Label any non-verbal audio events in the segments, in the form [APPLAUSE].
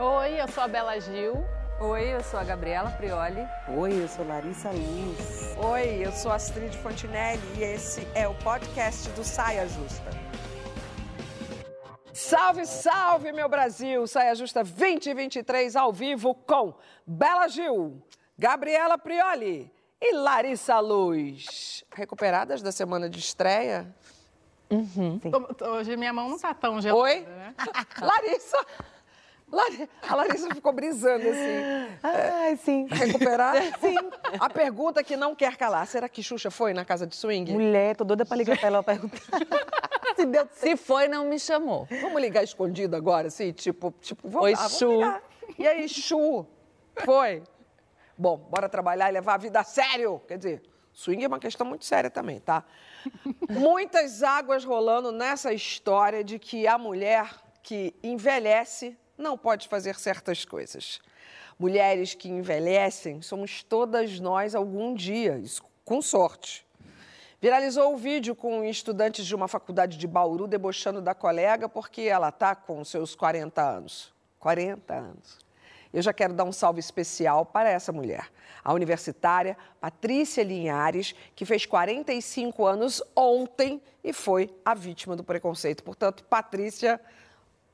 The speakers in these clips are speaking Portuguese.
Oi, eu sou a Bela Gil. Oi, eu sou a Gabriela Prioli. Oi, eu sou Larissa Luz. Oi, eu sou Astrid Fontinelli e esse é o podcast do Saia Justa. Salve, salve, meu Brasil! Saia Justa 2023 ao vivo com Bela Gil, Gabriela Prioli e Larissa Luz. Recuperadas da semana de estreia? Uhum. Hoje minha mão não tá tão gelada. Oi? Né? [LAUGHS] Larissa! A Larissa ficou brisando assim. Ai, sim. Recuperar? [LAUGHS] Sim. A pergunta que não quer calar: será que Xuxa foi na casa de swing? Mulher, tô doida pra ligar pra ela perguntar. [LAUGHS] Se, deu... Se foi, não me chamou. Vamos ligar escondido agora, assim? Tipo, tipo vamos Oi, lá, Chu. Ligar. E aí, Chu? Foi? Bom, bora trabalhar e levar a vida a sério. Quer dizer, swing é uma questão muito séria também, tá? Muitas águas rolando nessa história de que a mulher que envelhece não pode fazer certas coisas. Mulheres que envelhecem somos todas nós algum dia, isso, com sorte. Viralizou o vídeo com estudantes de uma faculdade de Bauru debochando da colega porque ela está com seus 40 anos. 40 anos. Eu já quero dar um salve especial para essa mulher, a universitária Patrícia Linhares, que fez 45 anos ontem e foi a vítima do preconceito. Portanto, Patrícia,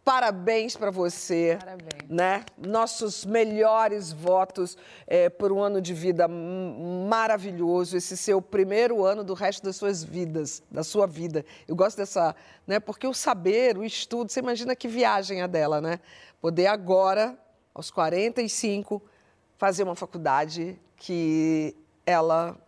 Parabéns para você. Parabéns. Né? Nossos melhores votos é, por um ano de vida maravilhoso, esse seu primeiro ano do resto das suas vidas, da sua vida. Eu gosto dessa, né? Porque o saber, o estudo, você imagina que viagem a dela, né? Poder agora, aos 45, fazer uma faculdade que ela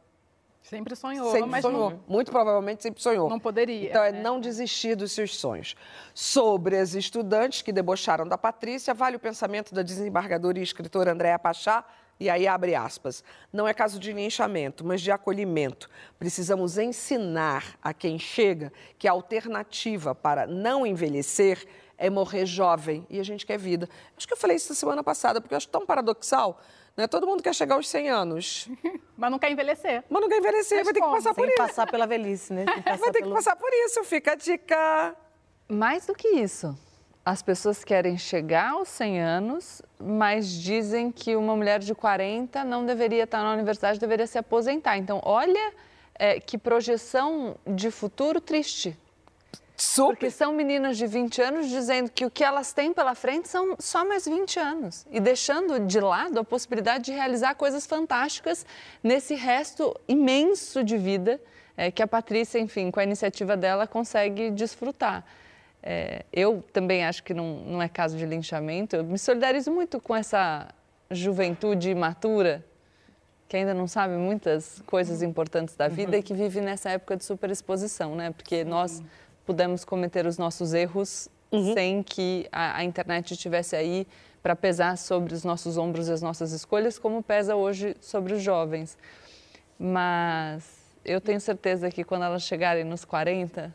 Sempre sonhou, sempre mas sonhou. Não, Muito provavelmente sempre sonhou. não poderia. Então, é né? não desistir dos seus sonhos. Sobre as estudantes que debocharam da Patrícia, vale o pensamento da desembargadora e escritora Andréa Pachá, e aí abre aspas. Não é caso de linchamento, mas de acolhimento. Precisamos ensinar a quem chega que a alternativa para não envelhecer é morrer jovem. E a gente quer vida. Acho que eu falei isso na semana passada, porque eu acho tão paradoxal. Né? Todo mundo quer chegar aos 100 anos, [LAUGHS] Mas não quer envelhecer. mas não quer envelhecer, Mas vai ter que como? passar por Sem isso. passar pela velhice, né? [LAUGHS] Passar Vai ter que passar por isso, fica a dica. Mais do que isso, as pessoas querem chegar aos 100 anos, mas dizem que uma mulher de 40 não deveria estar na universidade, deveria se aposentar. Então, olha é, que projeção de futuro triste. Super. Porque são meninas de 20 anos dizendo que o que elas têm pela frente são só mais 20 anos. E deixando de lado a possibilidade de realizar coisas fantásticas nesse resto imenso de vida é, que a Patrícia, enfim, com a iniciativa dela, consegue desfrutar. É, eu também acho que não, não é caso de linchamento. Eu me solidarizo muito com essa juventude imatura que ainda não sabe muitas coisas importantes da vida e que vive nessa época de superexposição, né? Porque nós pudemos cometer os nossos erros sem que a, a internet estivesse aí para pesar sobre os nossos ombros e as nossas escolhas, como pesa hoje sobre os jovens. Mas eu tenho certeza que quando elas chegarem nos 40,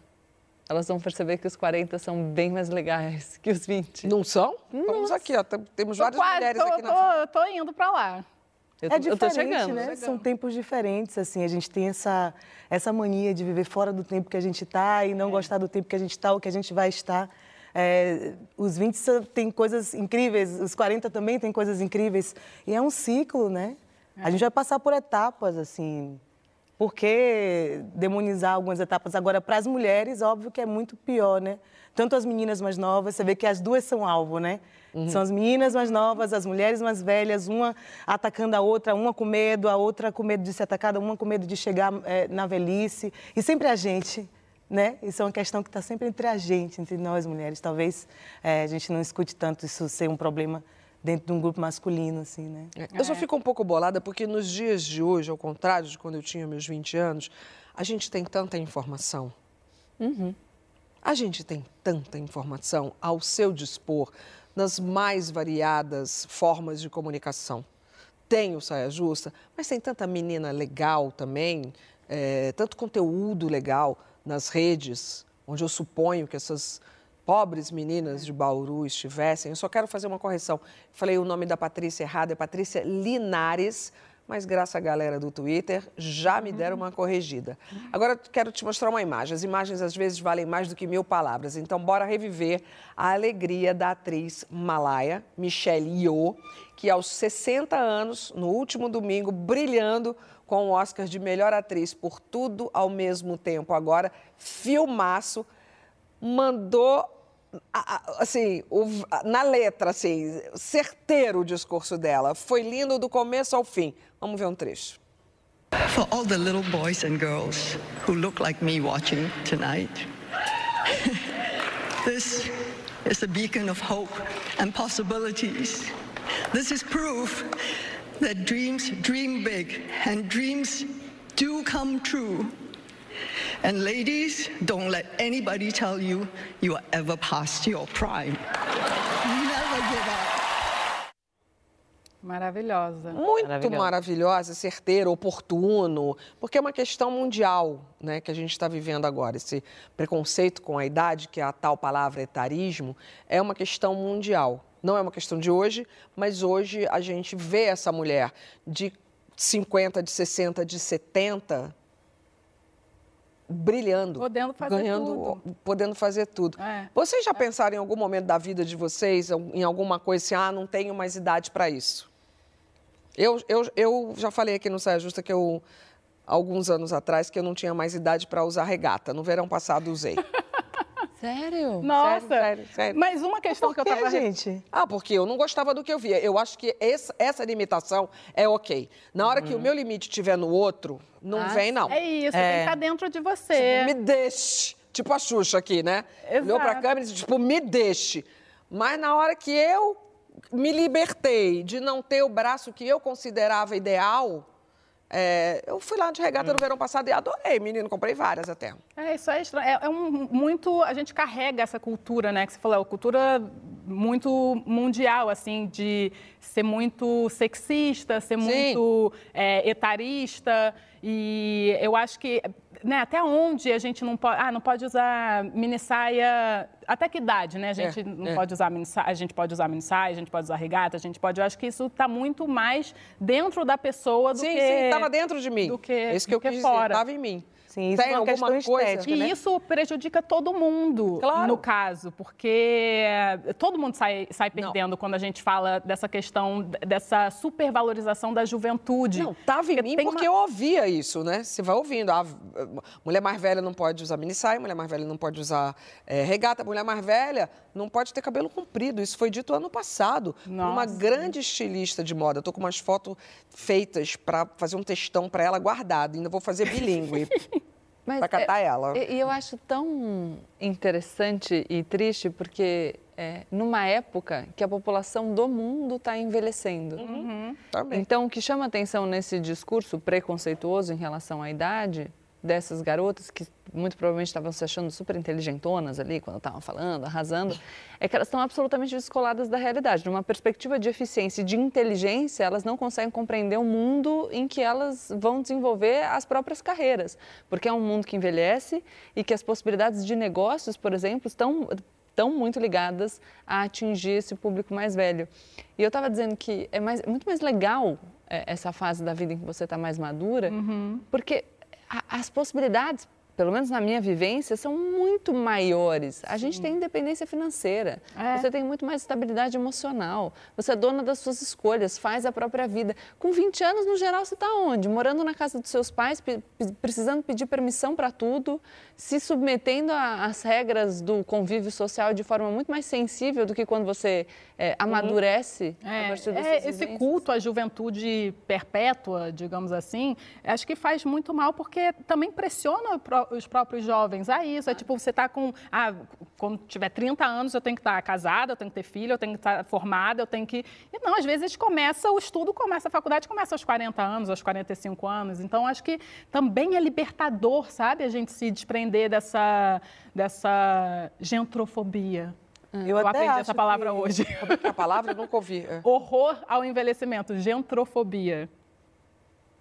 elas vão perceber que os 40 são bem mais legais [LAUGHS] que os 20. Não são? Vamos aqui, ó. tem- Temos Tô várias quase, mulheres tô, aqui na tô, tô indo pra lá. Eu, É tô- eu tô diferente, chegando. né? São tempos diferentes, assim. A gente tem essa, essa mania de viver fora do tempo que a gente está e não gostar do tempo que a gente está ou que a gente vai estar. É, os 20 são- tem coisas incríveis, os 40 também tem coisas incríveis. E é um ciclo, né? A gente vai passar por etapas, assim. Por que demonizar algumas etapas? Agora, para as mulheres, óbvio que é muito pior, né? Tanto as meninas mais novas, você vê que as duas são alvo, né? São as meninas mais novas, as mulheres mais velhas, uma atacando a outra, uma com medo, a outra com medo de ser atacada, uma com medo de chegar eh, na velhice. E sempre a gente, né? Isso é uma questão que está sempre entre a gente, entre nós mulheres. Talvez eh, a gente não escute tanto isso ser um problema dentro de um grupo masculino, assim, né? Eu só fico um pouco bolada porque nos dias de hoje, ao contrário de quando eu tinha meus 20 anos, a gente tem tanta informação. A gente tem tanta informação ao seu dispor nas mais variadas formas de comunicação. Tem o Saia Justa, mas tem tanta menina legal também, eh, tanto conteúdo legal nas redes, onde eu suponho que essas pobres meninas de Bauru estivessem. Eu só quero fazer uma correção. Falei o nome da Patrícia errado, é Patrícia Linares, mas graças à galera do Twitter já me deram uma corrigida. Agora quero te mostrar uma imagem. As imagens às vezes valem mais do que mil palavras, então bora reviver a alegria da atriz malaya Michelle Yeoh, que aos 60 anos, no último domingo, brilhando com o Oscar de melhor atriz por tudo ao mesmo tempo. Agora, filmaço, mandou assim, na letra, assim, certeiro o discurso dela. Foi lindo do começo ao fim. Vamos ver um trecho. For all the little boys and girls who look like me watching tonight, [LAUGHS] this is a beacon of hope and possibilities. This is proof that dreams dream big and dreams do come true. And ladies, don't let anybody tell you you are ever past your prime. Never give up. Maravilhosa. Muito maravilhosa. maravilhosa, certeira, oportuno, porque é uma questão mundial né, que a gente está vivendo agora. Esse preconceito com a idade, que é a tal palavra etarismo, é uma questão mundial. Não é uma questão de hoje, mas hoje a gente vê essa mulher de 50, de 60, de 70 brilhando, podendo fazer ganhando, tudo. podendo fazer tudo. É. Vocês já é. pensaram em algum momento da vida de vocês em alguma coisa assim, ah, não tenho mais idade para isso? Eu, eu, eu já falei aqui no Saia Justa que eu alguns anos atrás que eu não tinha mais idade para usar regata. No verão passado usei. [LAUGHS] Sério? Nossa. Sério, sério, sério. Mas uma questão que eu tava... gente? Ah, porque eu não gostava do que eu via. Eu acho que essa, essa limitação é ok. Na hora que o meu limite estiver no outro, não ah, vem, não. É isso, é. tem que estar dentro de você. Tipo, me deixe. Tipo a Xuxa aqui, né? Exato. Olhou pra câmera e disse, tipo, me deixe. Mas na hora que eu me libertei de não ter o braço que eu considerava ideal, é, eu fui lá de regata hum. no verão passado e adorei, menino, comprei várias até. É, isso é estranho. É, é, um, muito. A gente carrega essa cultura, né? Que você falou, é uma cultura muito mundial, assim, de ser muito sexista, ser Sim. muito é, etarista. E eu acho que né, até onde a gente não pode, ah, não pode usar mini saia, até que idade, né? A gente é, não é. pode usar mini saia, a gente pode usar mini saia, a gente pode usar regata, a gente pode, eu acho que isso está muito mais dentro da pessoa do sim, que Sim, sim, estava dentro de mim. Do que, isso que eu que quis fora. estava em mim. Sim, isso Tem é uma questão coisa, estética, né? E isso prejudica todo mundo, claro. no caso, porque todo mundo sai, sai perdendo Não. quando a gente fala dessa questão, dessa supervalorização da juventude. Não, estava em mim porque uma... eu ouvia isso, né? Você vai ouvindo. A mulher mais velha não pode usar mini saia, mulher mais velha não pode usar é, regata, mulher mais velha não pode ter cabelo comprido. Isso foi dito ano passado Nossa. por uma grande estilista de moda. Estou com umas fotos feitas para fazer um textão para ela guardado. Ainda vou fazer bilíngue. [LAUGHS] para catar é, ela. E eu acho tão interessante e triste porque é, numa época que a população do mundo está envelhecendo. Uhum. Então, o que chama atenção nesse discurso preconceituoso em relação à idade dessas garotas que muito provavelmente estavam se achando super inteligentonas ali quando estavam falando, arrasando, é que elas estão absolutamente descoladas da realidade. Numa perspectiva de eficiência e de inteligência, elas não conseguem compreender o mundo em que elas vão desenvolver as próprias carreiras, porque é um mundo que envelhece e que as possibilidades de negócios, por exemplo, estão estão muito ligadas a atingir esse público mais velho. E eu estava dizendo que é mais, muito mais legal é, essa fase da vida em que você está mais madura, uhum. porque as possibilidades pelo menos na minha vivência, são muito maiores. A Sim. gente tem independência financeira, é. você tem muito mais estabilidade emocional, você é dona das suas escolhas, faz a própria vida. Com 20 anos, no geral, você está onde? Morando na casa dos seus pais, precisando pedir permissão para tudo, se submetendo às regras do convívio social de forma muito mais sensível do que quando você é, amadurece é, a partir dessas é, Esse culto à juventude perpétua, digamos assim, acho que faz muito mal porque também pressiona os próprios jovens a isso. É tipo, você está com. Ah, quando tiver 30 anos, eu tenho que estar tá casada, eu tenho que ter filho, eu tenho que estar tá formada, eu tenho que. E não, às vezes começa, o estudo começa, a faculdade começa aos 40 anos, aos 45 anos. Então, acho que também é libertador, sabe, a gente se desprender dessa, dessa gentrofobia. Eu, eu aprendi essa palavra que... hoje. Como é que é a palavra? Eu nunca ouvi. É. [LAUGHS] Horror ao envelhecimento, gentrofobia.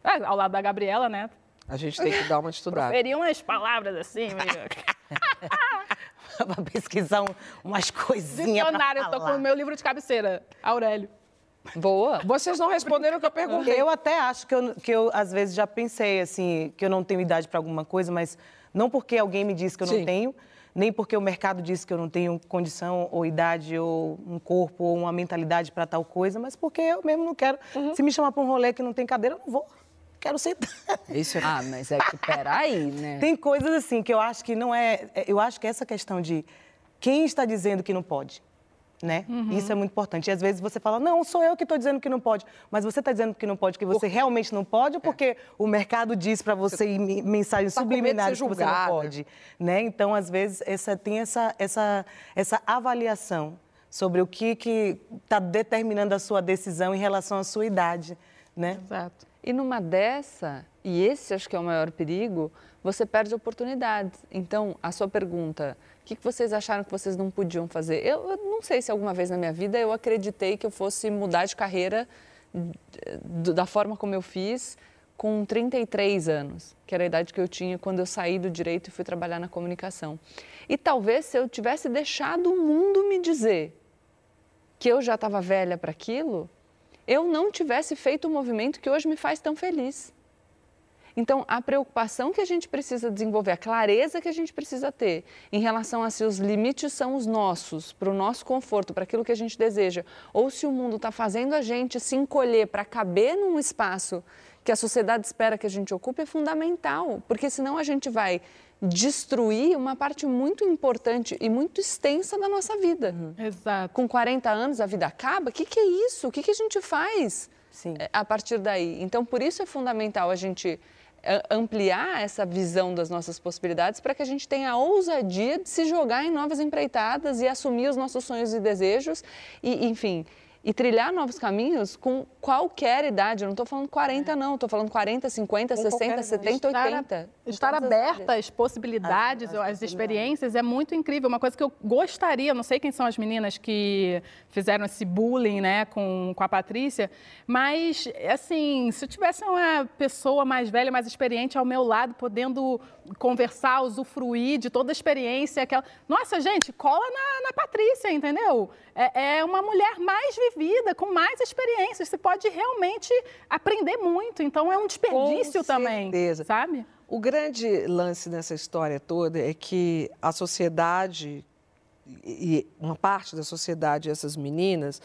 É, ao lado da Gabriela, né? A gente tem que dar uma [LAUGHS] estudada. Proferir umas palavras assim. [LAUGHS] para pesquisar umas coisinhas. Dicionário, eu tô com o meu livro de cabeceira, Aurélio. Boa. Vocês não responderam o que eu perguntei. Eu até acho que eu, que eu, às vezes, já pensei, assim, que eu não tenho idade para alguma coisa, mas não porque alguém me disse que eu Sim. não tenho, nem porque o mercado disse que eu não tenho condição ou idade ou um corpo ou uma mentalidade para tal coisa, mas porque eu mesmo não quero. Se me chamar para um rolê que não tem cadeira, eu não vou. Quero sentar. Isso é... Ah, mas é que peraí, né? [LAUGHS] Tem coisas assim que eu acho que não é. é- Eu acho que essa questão de quem está dizendo que não pode, né? Isso é muito importante. E às vezes você fala, não, sou eu que estou dizendo que não pode. Mas você está dizendo que não pode, que você realmente não pode, ou porque o mercado diz para você em me- mensagens Tá subliminares que você não pode, né? Então, às vezes, essa, tem essa, essa, essa avaliação sobre o que está determinando a sua decisão em relação à sua idade, né? Exato. E numa dessa, e esse acho que é o maior perigo, você perde oportunidades. Então, a sua pergunta, o que vocês acharam que vocês não podiam fazer? Eu, não sei se alguma vez na minha vida eu acreditei que eu fosse mudar de carreira da forma como eu fiz com 33 anos, que era a idade que eu tinha quando eu saí do direito e fui trabalhar na comunicação. E talvez se eu tivesse deixado o mundo me dizer que eu já estava velha para aquilo, eu não tivesse feito o movimento que hoje me faz tão feliz. Então, a preocupação que a gente precisa desenvolver, a clareza que a gente precisa ter em relação a se os limites são os nossos, para o nosso conforto, para aquilo que a gente deseja, ou se o mundo está fazendo a gente se encolher para caber num espaço que a sociedade espera que a gente ocupe, é fundamental, porque senão a gente vai destruir uma parte muito importante e muito extensa da nossa vida Exato. com 40 anos a vida acaba? O que, que é isso? O que, que a gente faz Sim. eh, a partir daí? Então, por isso é fundamental a gente eh, ampliar essa visão das nossas possibilidades para que a gente tenha a ousadia de se jogar em novas empreitadas e assumir os nossos sonhos e desejos e, enfim, e trilhar novos caminhos com qualquer idade. Eu não estou falando 40, não. Estou falando 40, 50, Com 60, qualquer 70, Estar, 80. em estar aberta às possibilidades, às experiências é muito incrível. Uma coisa que eu gostaria, não sei quem são as meninas que fizeram esse bullying né, com, com a Patrícia, mas, assim, se eu tivesse uma pessoa mais velha, mais experiente ao meu lado, podendo conversar, usufruir de toda a experiência, aquela... Nossa, gente, cola na, na Patrícia, entendeu? É, é uma mulher mais vivida, com mais experiências. Você pode realmente aprender muito. Então, é um desperdício também, certeza. sabe? O grande lance nessa história toda é que a sociedade, e uma parte da sociedade, essas meninas,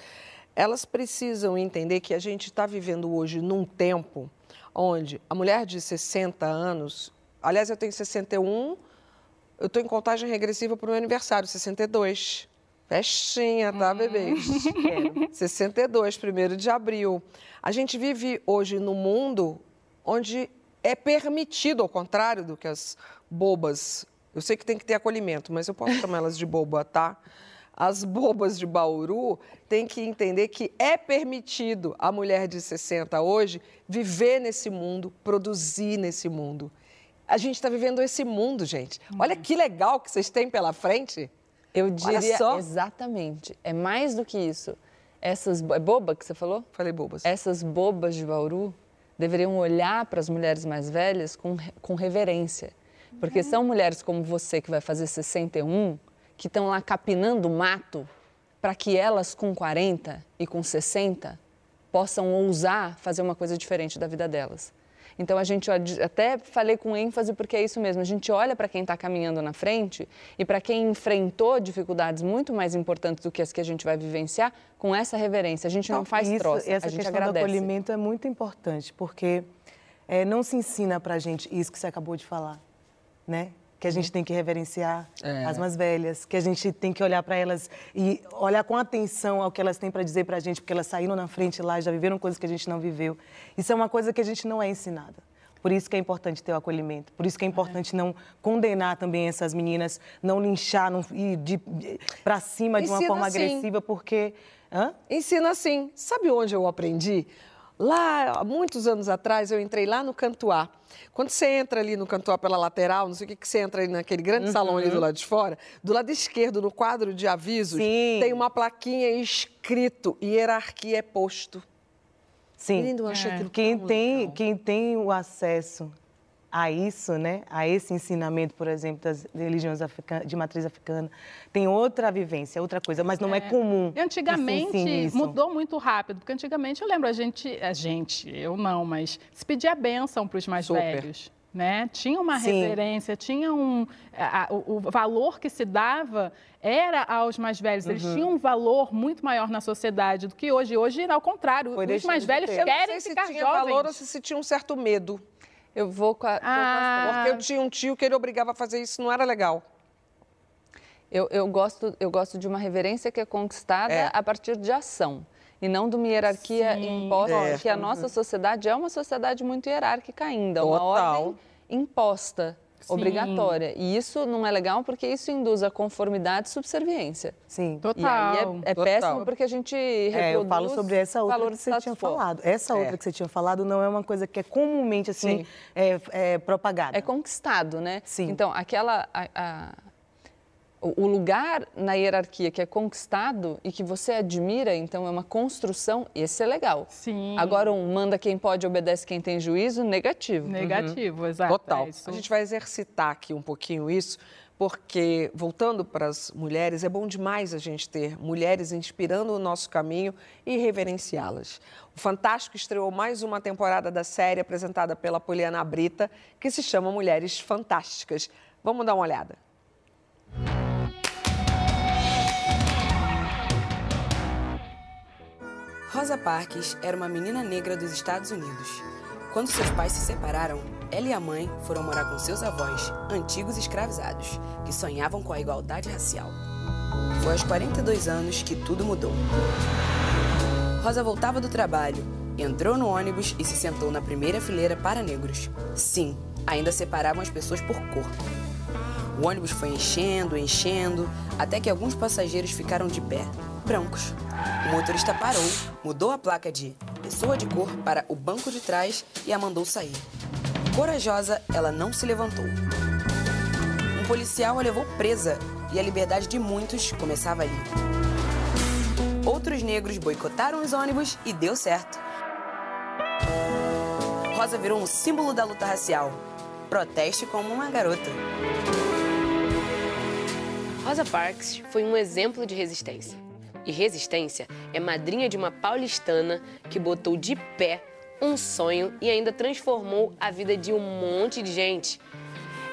elas precisam entender que a gente está vivendo hoje num tempo onde a mulher de 60 anos, aliás, eu tenho 61, eu estou em contagem regressiva para o meu aniversário, 62. Festinha, tá, bebês? 62, 1 de abril. A gente vive hoje num mundo onde é permitido, ao contrário do que as bobas. Eu sei que tem que ter acolhimento, mas eu posso chamar elas de boba, tá? As bobas de Bauru têm que entender que é permitido a mulher de 60 hoje viver nesse mundo, produzir nesse mundo. A gente está vivendo esse mundo, gente. Olha que legal que vocês têm pela frente. Eu Olha diria só. exatamente. É mais do que isso. Essas é boba que você falou? Falei bobas. Essas bobas de Bauru deveriam olhar para as mulheres mais velhas com, com reverência. Porque são mulheres como você, que vai fazer 61, que estão lá capinando mato para que elas com 40 e com 60 possam ousar fazer uma coisa diferente da vida delas. Então a gente até falei com ênfase porque é isso mesmo. A gente olha para quem está caminhando na frente e para quem enfrentou dificuldades muito mais importantes do que as que a gente vai vivenciar com essa reverência. A gente não faz Isso, troça, Essa a gente questão agradece. do acolhimento é muito importante, porque é, não se ensina pra gente isso que você acabou de falar, né? Que a gente tem que reverenciar É. as mais velhas, que a gente tem que olhar para elas e olhar com atenção ao que elas têm para dizer pra gente, porque elas saíram na frente lá, já viveram coisas que a gente não viveu. Isso é uma coisa que a gente não é ensinada. Por isso que é importante ter o acolhimento. Por isso que é importante não condenar também essas meninas, não linchar, não ir de, para cima de uma forma sim. agressiva, porque. Hã? Ensina assim. Sabe onde eu aprendi? Lá, há muitos anos atrás, eu entrei lá no Cantuá. Quando você entra ali no Cantuá pela lateral, não sei o que, que você entra ali naquele grande salão ali do lado de fora, do lado esquerdo, no quadro de avisos, Sim. tem uma plaquinha escrito hierarquia é posto. Sim. Lindo, eu achei É. aquilo Quem tem, legal. quem tem o acesso a isso, né? A esse ensinamento, por exemplo, das religiões africanas, de matriz africana. Tem outra vivência, outra coisa, mas não é, é comum. Antigamente mudou muito rápido, porque antigamente eu lembro a gente, a gente, eu não, mas se pedia a bênção para os mais Super. velhos. Né? Tinha uma Sim. reverência, tinha um. A, o, o, valor que se dava era aos mais velhos. Eles uhum. tinham um valor muito maior na sociedade do que hoje. Hoje, ao contrário, Foi os mais velhos querem ficar se tinha jovens. valor ou se, se tinha um certo medo. Eu vou com a. Ah. Porque eu tinha um tio que ele obrigava a fazer isso, não era legal. Eu, eu, gosto, eu gosto de uma reverência que é conquistada é. a partir de ação e não de uma hierarquia Sim, imposta, é. porque a nossa sociedade é uma sociedade muito hierárquica ainda, Total. uma ordem imposta. Sim. obrigatória. E isso não é legal porque isso induz a conformidade e subserviência. Sim. Total. E aí é, é péssimo porque a gente reproduz é, eu falo sobre essa outra que você tinha falado. Essa é. outra que você tinha falado não é uma coisa que é comumente assim é, é, propagada. É conquistado, né? Sim. Então, aquela... A, a, o lugar na hierarquia que é conquistado e que você admira, então é uma construção, esse é legal. Sim. Agora, um manda quem pode, obedece quem tem juízo, negativo. Negativo, uhum. exato. Total. É a gente vai exercitar aqui um pouquinho isso, porque, voltando para as mulheres, é bom demais a gente ter mulheres inspirando o nosso caminho e reverenciá-las. O Fantástico estreou mais uma temporada da série apresentada pela Poliana Brita, que se chama Mulheres Fantásticas. Vamos dar uma olhada. Rosa Parks era uma menina negra dos Estados Unidos. Quando seus pais se separaram, ela e a mãe foram morar com seus avós, antigos escravizados, que sonhavam com a igualdade racial. Foi aos 42 anos que tudo mudou. Rosa voltava do trabalho, entrou no ônibus e se sentou na primeira fileira para negros. Sim, ainda separavam as pessoas por cor. O ônibus foi enchendo, enchendo, até que alguns passageiros ficaram de pé, brancos. O motorista parou, mudou a placa de pessoa de cor para o banco de trás e a mandou sair. Corajosa, ela não se levantou. Um policial a levou presa e a liberdade de muitos começava ali. Outros negros boicotaram os ônibus e deu certo. Rosa virou um símbolo da luta racial. Proteste como uma garota. Rosa Parks foi um exemplo de resistência e resistência é madrinha de uma paulistana que botou de pé um sonho e ainda transformou a vida de um monte de gente.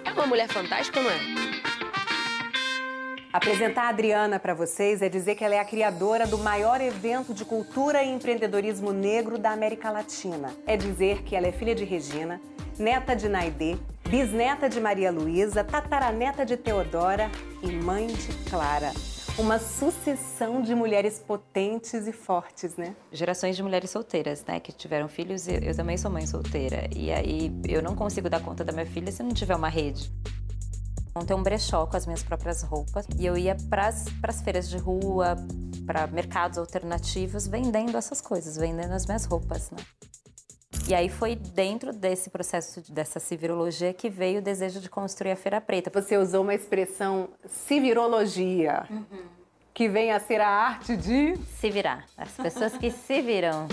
É uma mulher fantástica, não é? Apresentar a Adriana para vocês é dizer que ela é a criadora do maior evento de cultura e empreendedorismo negro da América Latina. É dizer que ela é filha de Regina, neta de Naidê, bisneta de Maria Luísa, tataraneta de Teodora e mãe de Clara uma sucessão de mulheres potentes e fortes, né? Gerações de mulheres solteiras, né, que tiveram filhos. Eu, também sou mãe solteira. E aí eu não consigo dar conta da minha filha se não tiver uma rede. Montei um brechó com as minhas próprias roupas e eu ia para as feiras de rua, para mercados alternativos, vendendo essas coisas, vendendo as minhas roupas, né? E aí foi dentro desse processo, dessa civirologia, que veio o desejo de construir a Feira Preta. Você usou uma expressão civirologia, uhum. que vem a ser a arte de... Se virar. As pessoas que se viram.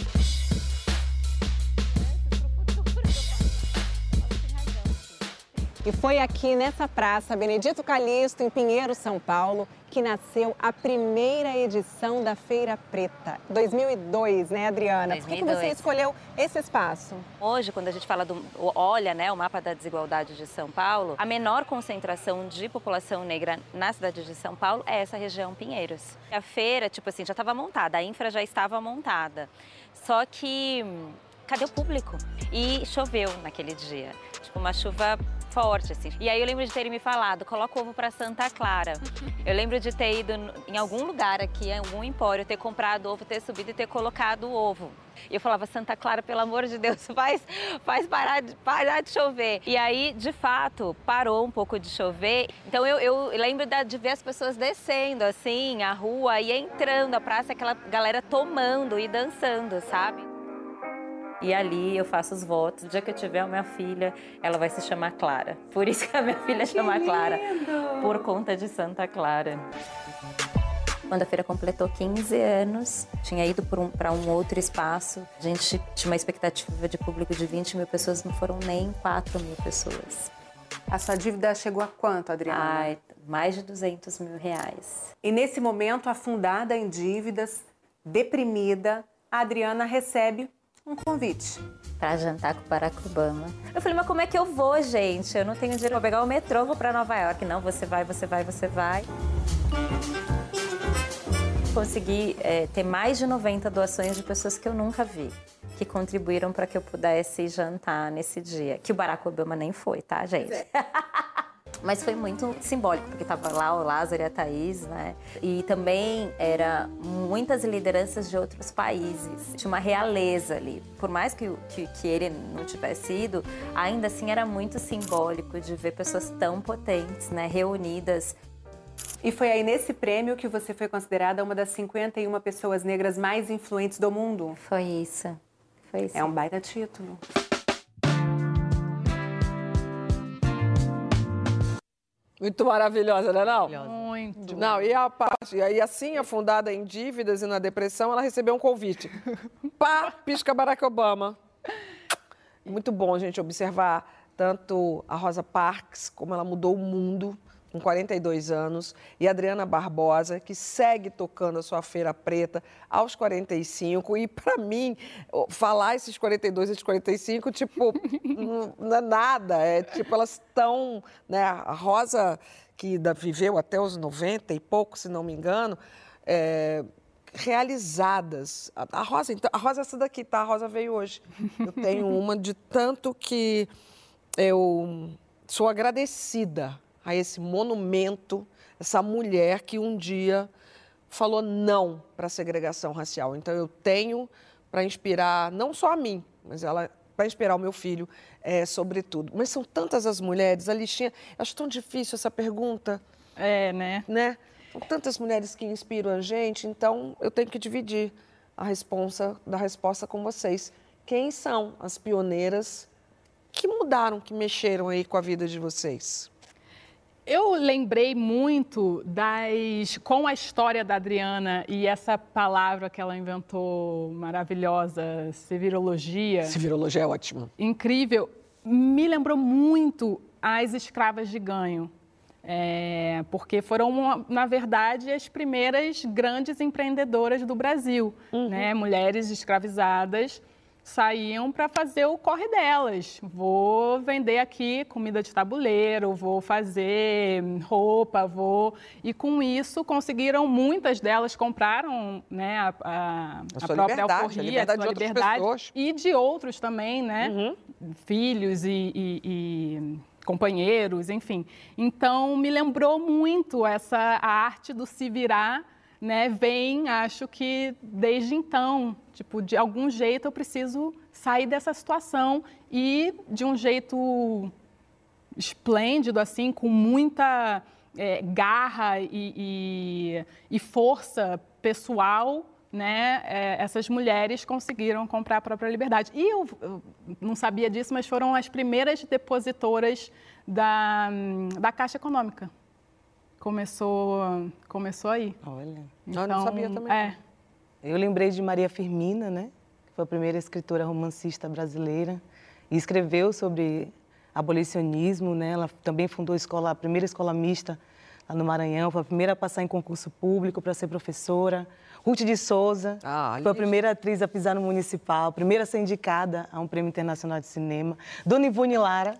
E foi aqui nessa praça, Benedito Calixto, em Pinheiro, São Paulo, que nasceu a primeira edição da Feira Preta. 2002, né, Adriana? 2002. Por que, você escolheu esse espaço? Hoje, quando a gente fala do olha, né, o mapa da desigualdade de São Paulo, a menor concentração de população negra na cidade de São Paulo é essa região Pinheiros. A feira, tipo assim, já estava montada, a infra já estava montada. Só que cadê o público? E choveu naquele dia. Tipo, uma chuva forte, assim. E aí eu lembro de terem me falado, coloca ovo para Santa Clara. [LAUGHS] Eu lembro de ter ido em algum lugar aqui, em algum empório, ter comprado ovo, ter subido e ter colocado o ovo. E eu falava, Santa Clara, pelo amor de Deus, [LAUGHS] faz, faz parar, de, parar de chover. E aí, de fato, parou um pouco de chover. Então eu, eu lembro de ver as pessoas descendo, assim, a rua e entrando, a praça, aquela galera tomando e dançando, sabe? E ali eu faço os votos. O dia que eu tiver a minha filha, ela vai se chamar Clara. Por isso que a minha filha chama Clara. Por conta de Santa Clara. Quando a feira completou 15 anos, tinha ido para um, um outro espaço. A gente tinha uma expectativa de público de 20 mil pessoas, não foram nem 4 mil pessoas. A sua dívida chegou a quanto, Adriana? Ai, mais de 200 mil reais. E nesse momento, afundada em dívidas, deprimida, a Adriana recebe um convite. Para jantar com o Barack Obama. Eu falei, mas como é que eu vou, gente? Eu não tenho dinheiro para pegar o metrô, vou para Nova York. Não, você vai, você vai, você vai. Consegui é, ter mais de 90 doações de pessoas que eu nunca vi, que contribuíram para que eu pudesse jantar nesse dia. Que o Barack Obama nem foi, tá, gente? É. [LAUGHS] Mas foi muito simbólico, porque estava lá o Lázaro e a Thaís, né? E também era muitas lideranças de outros países. Tinha uma realeza ali. Por mais que, que, que ele não tivesse ido, ainda assim era muito simbólico de ver pessoas tão potentes, né? Reunidas. E foi aí nesse prêmio que você foi considerada uma das 51 pessoas negras mais influentes do mundo? Foi isso. Foi isso. É um baita título. Muito maravilhosa, né, não? Muito. Não, e a parte, e aí assim, afundada em dívidas e na depressão, ela recebeu um convite. [LAUGHS] Pá, pisca Barack Obama. Muito bom, gente, observar tanto a Rosa Parks, como ela mudou o mundo, com 42 anos, e Adriana Barbosa, que segue tocando a sua Feira Preta aos 45. E, para mim, falar esses 42 e esses 45, tipo, [LAUGHS] não é nada. É tipo, elas estão. Né, a Rosa, que viveu até os 90 e pouco, se não me engano, é, realizadas. A Rosa, então, a Rosa é essa daqui, tá? A Rosa veio hoje. Eu tenho [LAUGHS] uma de tanto que eu sou agradecida a esse monumento, essa mulher que um dia falou não para a segregação racial. Então eu tenho para inspirar não só a mim, mas ela para inspirar o meu filho, é, sobretudo. Mas são tantas as mulheres, a listinha. Acho tão difícil essa pergunta. É, né? Né? São tantas mulheres que inspiram a gente, então eu tenho que dividir a responsa da resposta com vocês. Quem são as pioneiras que mudaram, que mexeram aí com a vida de vocês? Eu lembrei muito das com a história da Adriana e essa palavra que ela inventou maravilhosa, sevirologia. Sevirologia é ótima. Incrível. Me lembrou muito as escravas de ganho. É, porque foram, na verdade, as primeiras grandes empreendedoras do Brasil, uhum. né? mulheres escravizadas saíam para fazer o corre delas. Vou vender aqui comida de tabuleiro, vou fazer roupa, vou. E com isso conseguiram, muitas delas compraram né, a, a, a, a própria alforria, a liberdade, a sua liberdade e de outros também, né? Uhum. Filhos e, e, e companheiros, enfim. Então me lembrou muito essa arte do se virar né, vem, acho que desde então, tipo, de algum jeito eu preciso sair dessa situação e de um jeito esplêndido, assim, com muita é, garra e, e, e, força pessoal, né, é, essas mulheres conseguiram comprar a própria liberdade. E eu, eu, não sabia disso, mas foram as primeiras depositoras da, da Caixa Econômica começou, começou aí. Olha. Então, eu não sabia também. É. Eu lembrei de Maria Firmina, né? Que foi a primeira escritora romancista brasileira e escreveu sobre abolicionismo, né? Ela também fundou a escola, a primeira escola mista lá no Maranhão, foi a primeira a passar em concurso público para ser professora. Ruth de Souza ah, foi a primeira atriz a pisar no municipal, a primeira a ser indicada a um prêmio internacional de cinema. Dona Ivone Lara,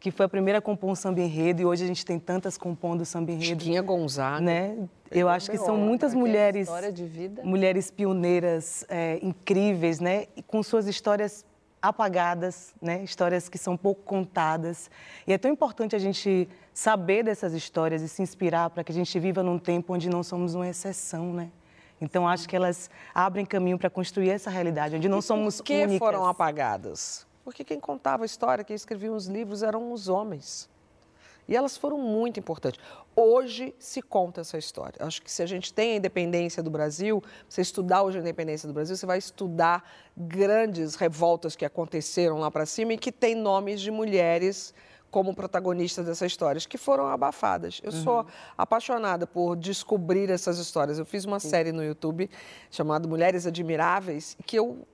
que foi a primeira a compor um samba enredo e hoje a gente tem tantas compondo samba enredo. Chiquinha Gonzaga. Né? Eu acho que são muitas mulheres, mulheres pioneiras é, incríveis, né? com suas histórias apagadas, né? Histórias que são pouco contadas. E é tão importante a gente saber dessas histórias e se inspirar para que a gente viva num tempo onde não somos uma exceção, né? Então acho que elas abrem caminho para construir essa realidade, onde não e somos por que únicas. foram apagadas? Porque quem contava a história, quem escrevia os livros eram os homens. E elas foram muito importantes. Hoje se conta essa história. Acho que se a gente tem a independência do Brasil, você estudar hoje a independência do Brasil, você vai estudar grandes revoltas que aconteceram lá para cima e que tem nomes de mulheres como protagonistas dessas histórias, que foram abafadas. Eu uhum. sou apaixonada por descobrir essas histórias. Eu fiz uma série no YouTube chamada Mulheres Admiráveis, que eu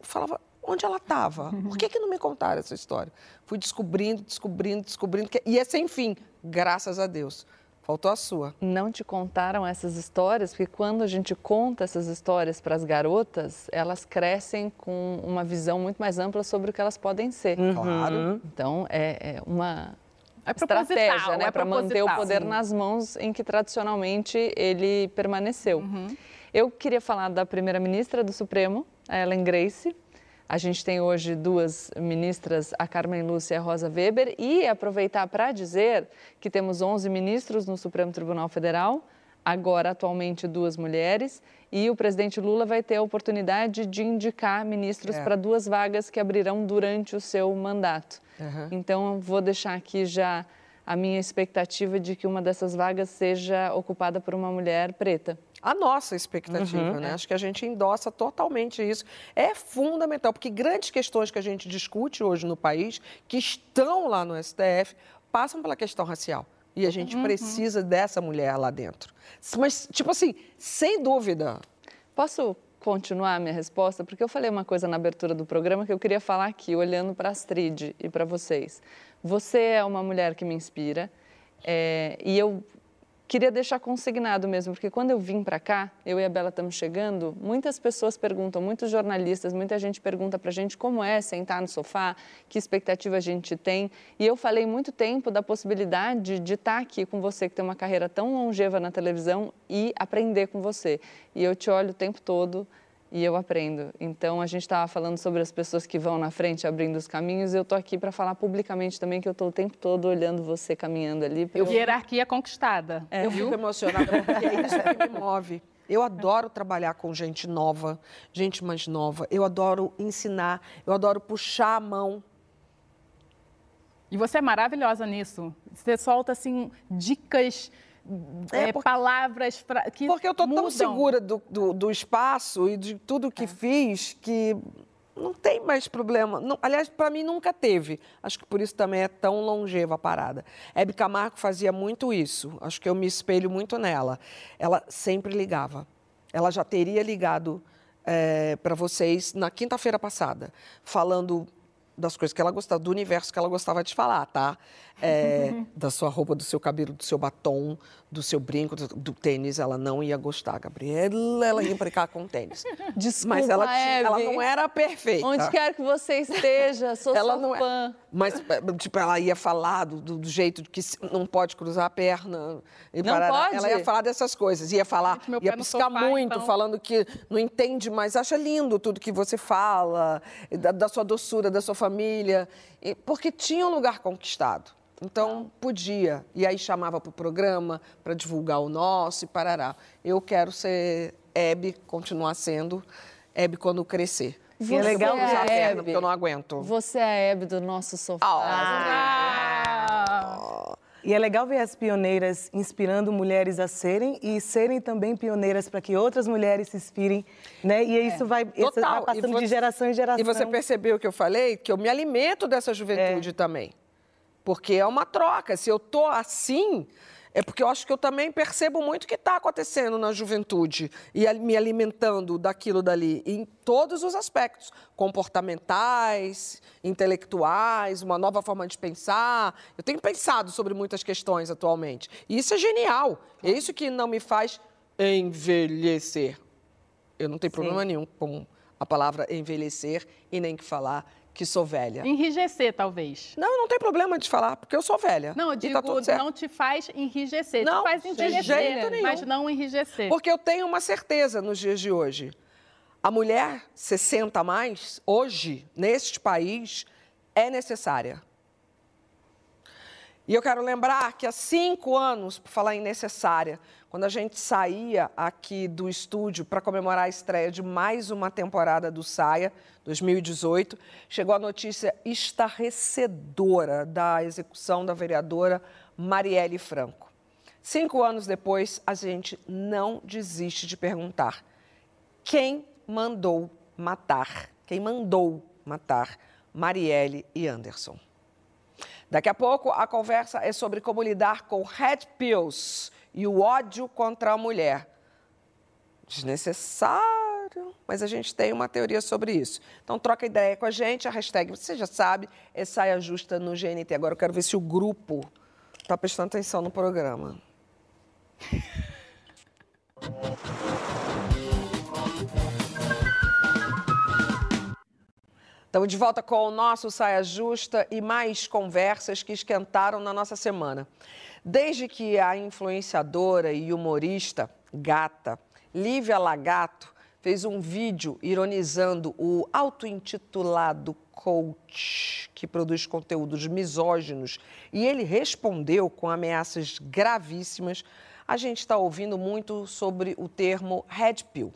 falava, onde ela estava? Por que, que não me contaram essa história? Fui descobrindo, descobrindo, descobrindo, que... e é sem fim, graças a Deus. Faltou a sua. Não te contaram essas histórias, porque quando a gente conta essas histórias para as garotas, elas crescem com uma visão muito mais ampla sobre o que elas podem ser. Uhum. Claro. Então, é, é uma é estratégia, né, é para manter o poder sim. nas mãos em que tradicionalmente ele permaneceu. Uhum. Eu queria falar da primeira-ministra do Supremo, a Ellen Grace, a gente tem hoje duas ministras, a Carmen Lúcia e a Rosa Weber, e aproveitar para dizer que temos 11 ministros no Supremo Tribunal Federal, agora atualmente duas mulheres, e o presidente Lula vai ter a oportunidade de indicar ministros é. para duas vagas que abrirão durante o seu mandato. Uhum. Então, vou deixar aqui já a minha expectativa de que uma dessas vagas seja ocupada por uma mulher preta a nossa expectativa, uhum, né? É. Acho que a gente endossa totalmente isso. É fundamental, porque grandes questões que a gente discute hoje no país, que estão lá no STF, passam pela questão racial. E a gente uhum. precisa dessa mulher lá dentro. Mas, tipo assim, sem dúvida. Posso continuar a minha resposta? Porque eu falei uma coisa na abertura do programa que eu queria falar aqui, olhando para a Astrid e para vocês. Você é uma mulher que me inspira. É, e eu queria deixar consignado mesmo, porque quando eu vim para cá, eu e a Bela estamos chegando, muitas pessoas perguntam, muitos jornalistas, muita gente pergunta para a gente como é sentar no sofá, que expectativa a gente tem. E eu falei muito tempo da possibilidade de estar tá aqui com você, que tem uma carreira tão longeva na televisão, e aprender com você. E eu te olho o tempo todo e eu aprendo. Então, a gente estava falando sobre as pessoas que vão na frente abrindo os caminhos. Eu estou aqui para falar publicamente também que eu estou o tempo todo olhando você caminhando ali. Eu... Hierarquia conquistada. É. Eu fico emocionada [LAUGHS] porque é isso que me move. Eu adoro trabalhar com gente nova, gente mais nova. Eu adoro ensinar, eu adoro puxar a mão. E você é maravilhosa nisso. Você solta assim dicas é, é, porque, palavras pra, que Porque eu estou tão segura do, do, do, espaço e de tudo que é. fiz que não tem mais problema. Não, aliás, para mim nunca teve. Acho que por isso também é tão longeva a parada. Hebe Camargo fazia muito isso. Acho que eu me espelho muito nela. Ela sempre ligava. Ela já teria ligado é, para vocês na quinta-feira passada, falando das coisas que ela gostava, do universo que ela gostava de falar, tá? É, [LAUGHS] da sua roupa, do seu cabelo, do seu batom, do seu brinco, do, do, tênis, ela não ia gostar, Gabriela. Ela ia brincar com tênis. [LAUGHS] Desculpa, Mas ela, Eve. ela não era perfeita. Onde quer que você esteja, sou ela sua não é. fã. É. Mas, tipo, ela ia falar do, do, jeito que não pode cruzar a perna. Não pode? Ela ia falar dessas coisas. Ia falar, Gente, ia piscar sofá, muito, então... falando que não entende, mas acha lindo tudo que você fala, da, da sua doçura, da sua família. E, porque tinha um lugar conquistado. Então, podia. E aí chamava para o programa para divulgar o nosso e parará. Eu quero ser Hebe, continuar sendo Hebe quando crescer. Você é legal é usar a perna, porque eu não aguento. Você é a Hebe do nosso sofá. Ah. E é legal ver as pioneiras inspirando mulheres a serem e serem também pioneiras para que outras mulheres se inspirem, né? E isso é. vai, isso vai passando você, de geração em geração. E você percebeu o que eu falei? Que eu me alimento dessa juventude é. também. Porque é uma troca. Se eu tô assim, é porque eu acho que eu também percebo muito o que está acontecendo na juventude e me alimentando daquilo dali, em todos os aspectos comportamentais, intelectuais, uma nova forma de pensar. Eu tenho pensado sobre muitas questões atualmente. E isso é genial. É isso que não me faz envelhecer. Eu não tenho Sim. problema nenhum com a palavra envelhecer e nem que falar que sou velha. Enrijecer, talvez. Não, não tem problema de falar, porque eu sou velha. Não, eu tá digo, tá não te faz enrijecer. Não, te faz envelhecer, nenhum. mas não enrijecer. Porque eu tenho uma certeza nos dias de hoje. A mulher 60 a mais, hoje, neste país, é necessária. E eu quero lembrar que há cinco anos, por falar em necessária, quando a gente saía aqui do estúdio para comemorar a estreia de mais uma temporada do Saia, 2018, chegou a notícia estarrecedora da execução da vereadora Marielle Franco. Cinco anos depois, a gente não desiste de perguntar: quem mandou matar? Quem mandou matar Marielle e Anderson? Daqui a pouco, a conversa é sobre como lidar com red pills e o ódio contra a mulher. Desnecessário, mas a gente tem uma teoria sobre isso. Então, troca ideia com a gente, a hashtag, você já sabe, é saia justa no GNT. Agora, eu quero ver se o grupo está prestando atenção no programa. [LAUGHS] Estamos de volta com o nosso Saia Justa e mais conversas que esquentaram na nossa semana. Desde que a influenciadora e humorista gata Lívia Lagato fez um vídeo ironizando o auto-intitulado coach que produz conteúdos misóginos e ele respondeu com ameaças gravíssimas, a gente está ouvindo muito sobre o termo red pill.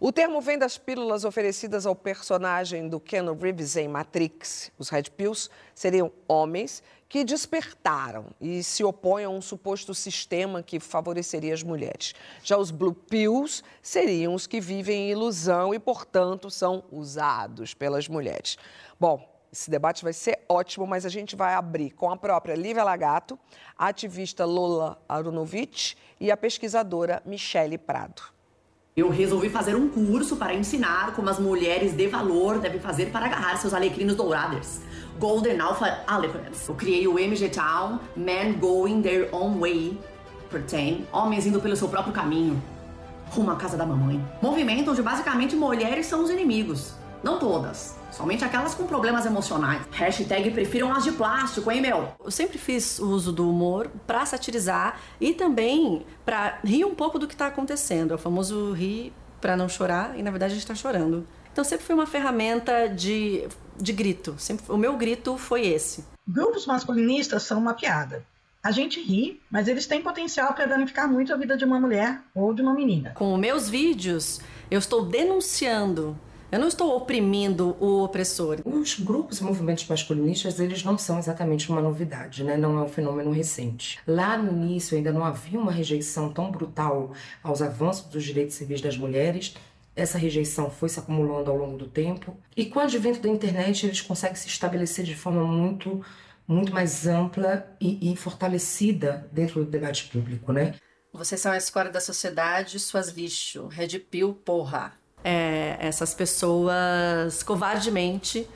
O termo vem das pílulas oferecidas ao personagem do Ken Reeves em Matrix. Os Red Pills seriam homens que despertaram e se opõem a um suposto sistema que favoreceria as mulheres. Já os Blue Pills seriam os que vivem em ilusão e, portanto, são usados pelas mulheres. Bom, esse debate vai ser ótimo, mas a gente vai abrir com a própria Lívia Lagato, a ativista Lola Arunovich e a pesquisadora Michele Prado. Eu resolvi fazer um curso para ensinar como as mulheres de valor devem fazer para agarrar seus alecrinos dourados. Golden Alpha Elephants. Eu criei o MG Town, Men Going Their Own Way. Pertain, homens indo pelo seu próprio caminho. Rumo à casa da mamãe. Movimento onde basicamente mulheres são os inimigos. Não todas, Somente aquelas com problemas emocionais. Hashtag prefiram as de plástico, hein, meu? Eu sempre fiz uso do humor para satirizar e também para rir um pouco do que está acontecendo. É o famoso rir para não chorar e na verdade a gente está chorando. Então sempre foi uma ferramenta de, de grito. Sempre, o meu grito foi esse. Grupos masculinistas são uma piada. A gente ri, mas eles têm potencial para danificar muito a vida de uma mulher ou de uma menina. Com meus vídeos, eu estou denunciando eu não estou oprimindo o opressor. Os grupos e movimentos masculinistas, eles não são exatamente uma novidade, né? Não é um fenômeno recente. Lá no início ainda não havia uma rejeição tão brutal aos avanços dos direitos civis das mulheres. Essa rejeição foi se acumulando ao longo do tempo. E com o advento da internet, eles conseguem se estabelecer de forma muito muito mais ampla e, e fortalecida dentro do debate público, né? Vocês são a escória da sociedade, suas lixo, red pill, porra é, essas pessoas covardemente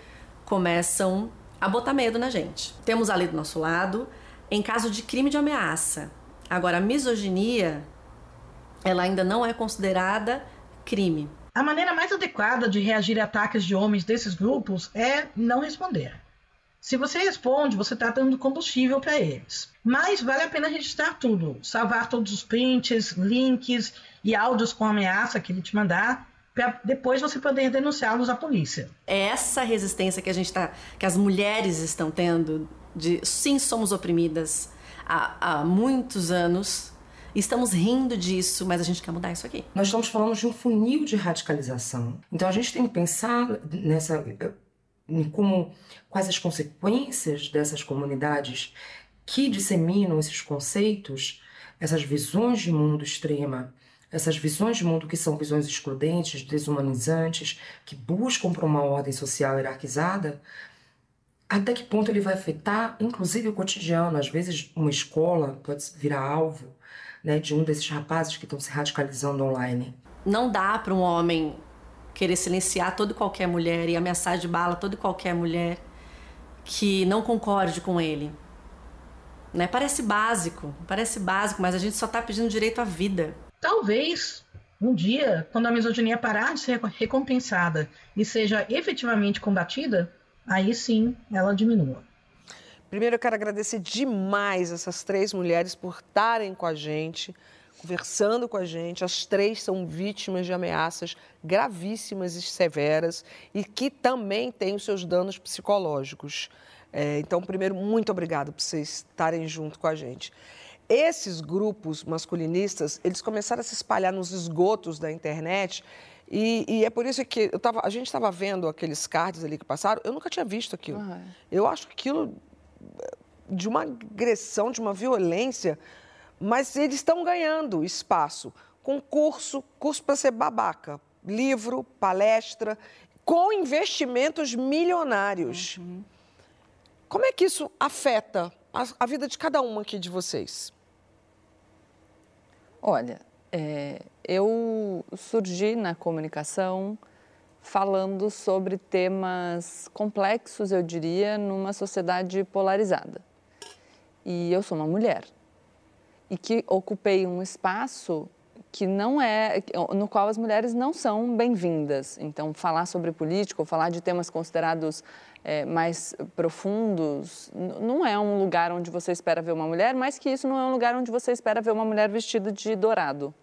começam a botar medo na gente. Temos a lei do nosso lado em caso de crime de ameaça. Agora, a misoginia, ela ainda não é considerada crime. A maneira mais adequada de reagir a ataques de homens desses grupos é não responder. Se você responde, você está dando combustível para eles. Mas vale a pena registrar tudo, salvar todos os prints, links e áudios com ameaça que ele te mandar para depois você poder denunciá-los à polícia. É essa resistência que a gente tá, que as mulheres estão tendo de sim somos oprimidas há, há muitos anos. Estamos rindo disso, mas a gente quer mudar isso aqui. Nós estamos falando de um funil de radicalização. Então a gente tem que pensar nessa em como quais as consequências dessas comunidades que disseminam esses conceitos, essas visões de mundo extrema essas visões de mundo que são visões excludentes, desumanizantes, que buscam para uma ordem social hierarquizada, até que ponto ele vai afetar, inclusive, o cotidiano? Às vezes, uma escola pode virar alvo né, de um desses rapazes que estão se radicalizando online. Não dá para um homem querer silenciar toda e qualquer mulher e ameaçar de bala toda e qualquer mulher que não concorde com ele. Né? Parece básico, parece básico, mas a gente só está pedindo direito à vida. Talvez um dia, quando a misoginia parar de ser recompensada e seja efetivamente combatida, aí sim ela diminua. Primeiro, eu quero agradecer demais essas três mulheres por estarem com a gente, conversando com a gente. As três são vítimas de ameaças gravíssimas e severas e que também têm os seus danos psicológicos. É, então, primeiro, muito obrigada por vocês estarem junto com a gente. Esses grupos masculinistas, eles começaram a se espalhar nos esgotos da internet e, e, é por isso que tava, a gente estava vendo aqueles cards ali que passaram, eu nunca tinha visto aquilo. Uhum. Eu acho aquilo de uma agressão, de uma violência, mas eles estão ganhando espaço com curso, curso para ser babaca, livro, palestra, com investimentos milionários. Uhum. Como é que isso afeta a, a vida de cada uma aqui de vocês? Olha, é, eu surgi na comunicação falando sobre temas complexos, eu diria, numa sociedade polarizada. E eu sou uma mulher e que ocupei um espaço que não é no qual as mulheres não são bem-vindas. Então, falar sobre política ou falar de temas considerados é, mais profundos não é um lugar onde você espera ver uma mulher, mas que isso não é um lugar onde você espera ver uma mulher vestida de dourado.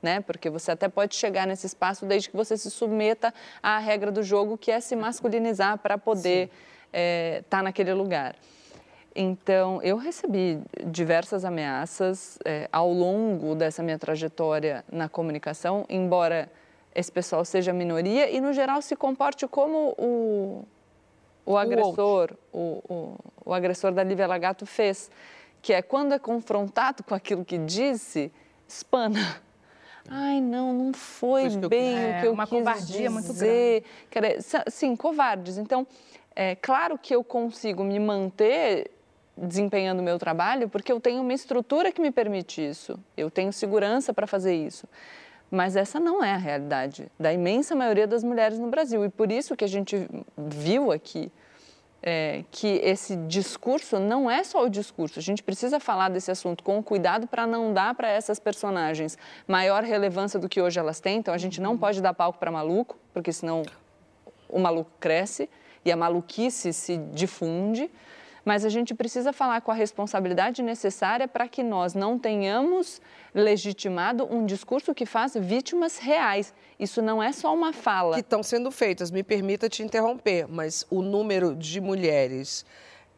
Né? Porque você até pode chegar nesse espaço desde que você se submeta à regra do jogo, que é se masculinizar para poder estar é, tá naquele lugar. Então, eu recebi diversas ameaças é, ao longo dessa minha trajetória na comunicação, embora esse pessoal seja minoria e, no geral, se comporte como o, o agressor, o, o, o agressor da Lívia Lagato fez, que é quando é confrontado com aquilo que disse, espana. Ai, não, não foi bem o que eu uma quis covardia dizer. muito grande. Sim, covardes. Então, é claro que eu consigo me manter desempenhando o meu trabalho porque eu tenho uma estrutura que me permite isso. Eu tenho segurança para fazer isso. Mas essa não é a realidade da imensa maioria das mulheres no Brasil. E por isso que a gente viu aqui é, que esse discurso não é só o discurso. A gente precisa falar desse assunto com cuidado para não dar para essas personagens maior relevância do que hoje elas têm. Então a gente não pode dar palco para maluco, porque senão o maluco cresce e a maluquice se difunde mas a gente precisa falar com a responsabilidade necessária para que nós não tenhamos legitimado um discurso que faz vítimas reais. Isso não é só uma fala. Que estão sendo feitas, me permita te interromper, mas o número de mulheres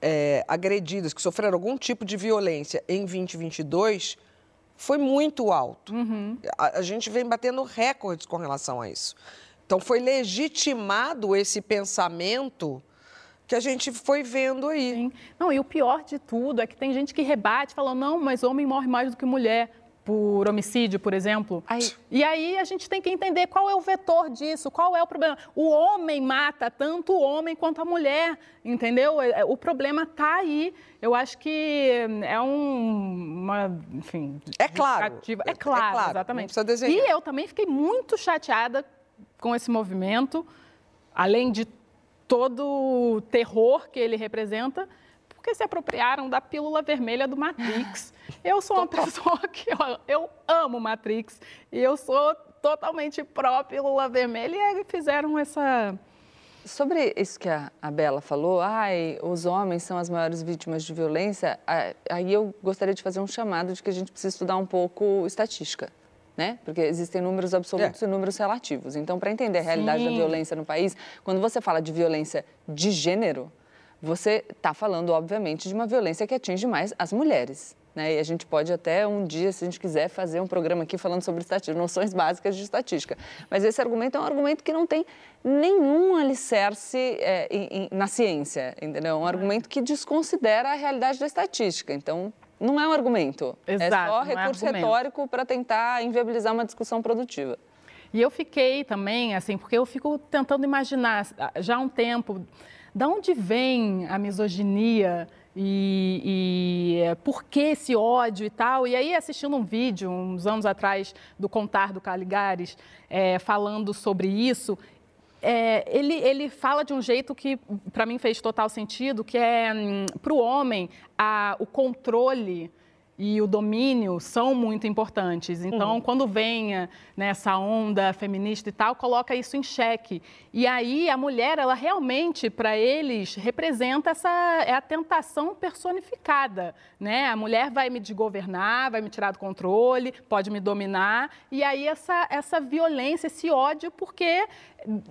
é, agredidas, que sofreram algum tipo de violência em 2022 foi muito alto. Uhum. A, a gente vem batendo recordes com relação a isso. Então, foi legitimado esse pensamento que a gente foi vendo aí. Sim. Não, e o pior de tudo é que tem gente que rebate, falando, não, mas homem morre mais do que mulher por homicídio, por exemplo. Aí... E aí a gente tem que entender qual é o vetor disso, qual é o problema. O homem mata tanto o homem quanto a mulher, entendeu? É, o problema está aí. Eu acho que é um, uma, enfim... É claro. É claro, é claro exatamente. E eu também fiquei muito chateada com esse movimento, além de todo o terror que ele representa, porque se apropriaram da pílula vermelha do Matrix. [LAUGHS] Eu sou uma pessoa [LAUGHS] que eu, eu amo Matrix e eu sou totalmente pró-pílula vermelha e fizeram essa... Sobre isso que a, a Bela falou, ai, os homens são as maiores vítimas de violência, aí eu gostaria de fazer um chamado de que a gente precisa estudar um pouco estatística né? Porque existem números absolutos é. e números relativos. Então, para entender a realidade Sim. da violência no país, quando você fala de violência de gênero, você está falando, obviamente, de uma violência que atinge mais as mulheres. Né? E a gente pode até um dia, se a gente quiser, fazer um programa aqui falando sobre estatística, noções básicas de estatística. Mas esse argumento é um argumento que não tem nenhum alicerce é, em, em, na ciência, entendeu? É um argumento que desconsidera a realidade da estatística. Então, não é um argumento. Exato, é só é recurso é retórico para tentar inviabilizar uma discussão produtiva. E eu fiquei também, assim, porque eu fico tentando imaginar já há um tempo, da onde vem a misoginia e, e é, por que esse ódio e tal. E aí, assistindo um vídeo, uns anos atrás, do Contar do Caligares, é, falando sobre isso, é, ele, ele fala de um jeito que para mim fez total sentido, que é hum, para o homem a, o controle e o domínio são muito importantes. Então, uhum. quando vem nessa onda feminista e tal, coloca isso em xeque. E aí a mulher, ela realmente, para eles, representa essa é a tentação personificada, né? A mulher vai me desgovernar, vai me tirar do controle, pode me dominar. E aí essa essa violência, esse ódio, porque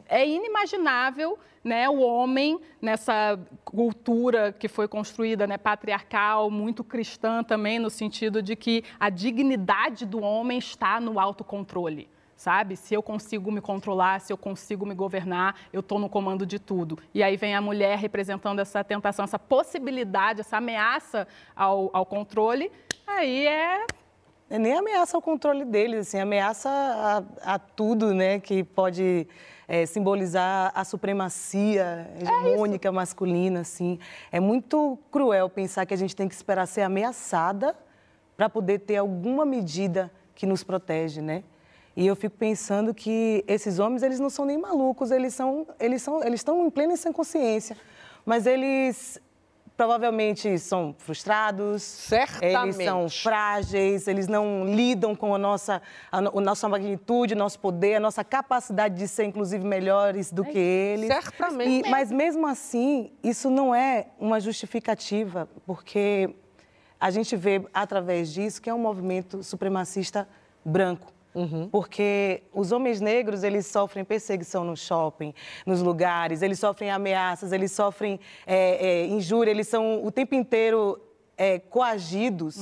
é inimaginável né, o homem nessa cultura que foi construída né, patriarcal, muito cristã também, no sentido de que a dignidade do homem está no autocontrole. Sabe? Se eu consigo me controlar, se eu consigo me governar, eu estou no comando de tudo. E aí vem a mulher representando essa tentação, essa possibilidade, essa ameaça ao, ao controle. Aí é é nem ameaça ao controle deles, assim, ameaça a, a tudo, né, que pode é, simbolizar a supremacia hegemônica é masculina, assim. É muito cruel pensar que a gente tem que esperar ser ameaçada para poder ter alguma medida que nos protege, né? E eu fico pensando que esses homens, eles não são nem malucos, eles são, eles são, eles estão em plena sem consciência, mas eles provavelmente são frustrados, Certamente. eles são frágeis, eles não lidam com a nossa, a, a nossa magnitude, nosso poder, a nossa capacidade de ser, inclusive, melhores do que eles. Certamente. E, mas mesmo assim, isso não é uma justificativa, porque a gente vê através disso que é um movimento supremacista branco. Uhum. Porque os homens negros, eles sofrem perseguição no shopping, nos lugares, eles sofrem ameaças, eles sofrem é, é, injúria, eles são o tempo inteiro é, coagidos,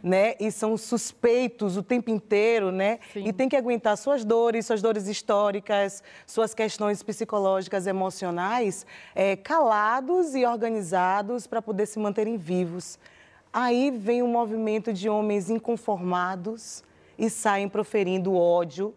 né? E são suspeitos o tempo inteiro, né? E tem que aguentar suas dores, suas dores históricas, suas questões psicológicas, emocionais, é, calados e organizados para poder se manterem vivos. Aí vem um movimento de homens inconformados e saem proferindo ódio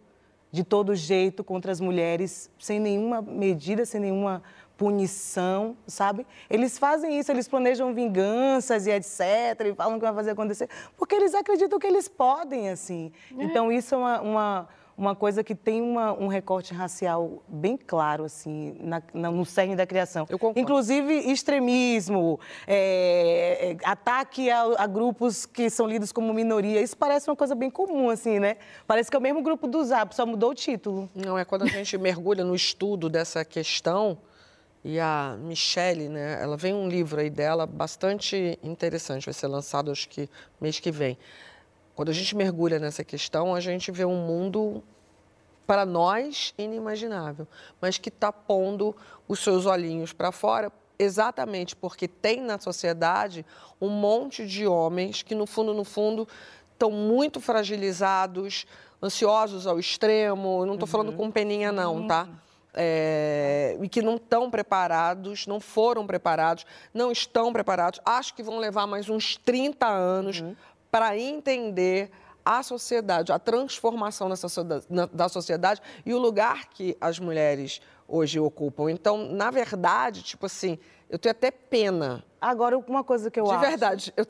de todo jeito contra as mulheres, sem nenhuma medida, sem nenhuma punição, sabe? Eles fazem isso, eles planejam vinganças e etc, e falam que vai fazer acontecer, porque eles acreditam que eles podem, assim. É. Então, isso é uma, uma, uma coisa que tem uma, um recorte racial bem claro, assim, na, na- no cerne da criação. Inclusive, extremismo, é, é, ataque a, a grupos que são lidos como minoria. Isso parece uma coisa bem comum, assim, né? Parece que é o mesmo grupo do Zap, só mudou o título. Não, é quando a gente mergulha no estudo dessa questão, e a Michelle, né, ela vem um livro aí dela bastante interessante, vai ser lançado acho que mês que vem. Quando a gente mergulha nessa questão, a gente vê um mundo para nós inimaginável, mas que está pondo os seus olhinhos para fora exatamente porque tem na sociedade um monte de homens que no fundo, no fundo, estão muito fragilizados, ansiosos ao extremo. Não estou falando com peninha não, tá? É, e que não estão preparados, não foram preparados, não estão preparados. Acho que vão levar mais uns 30 anos para entender a sociedade, a transformação da sociedade e o lugar que as mulheres hoje ocupam. Então, na verdade, tipo assim, eu tenho até pena. Agora, uma coisa que eu De acho... verdade, eu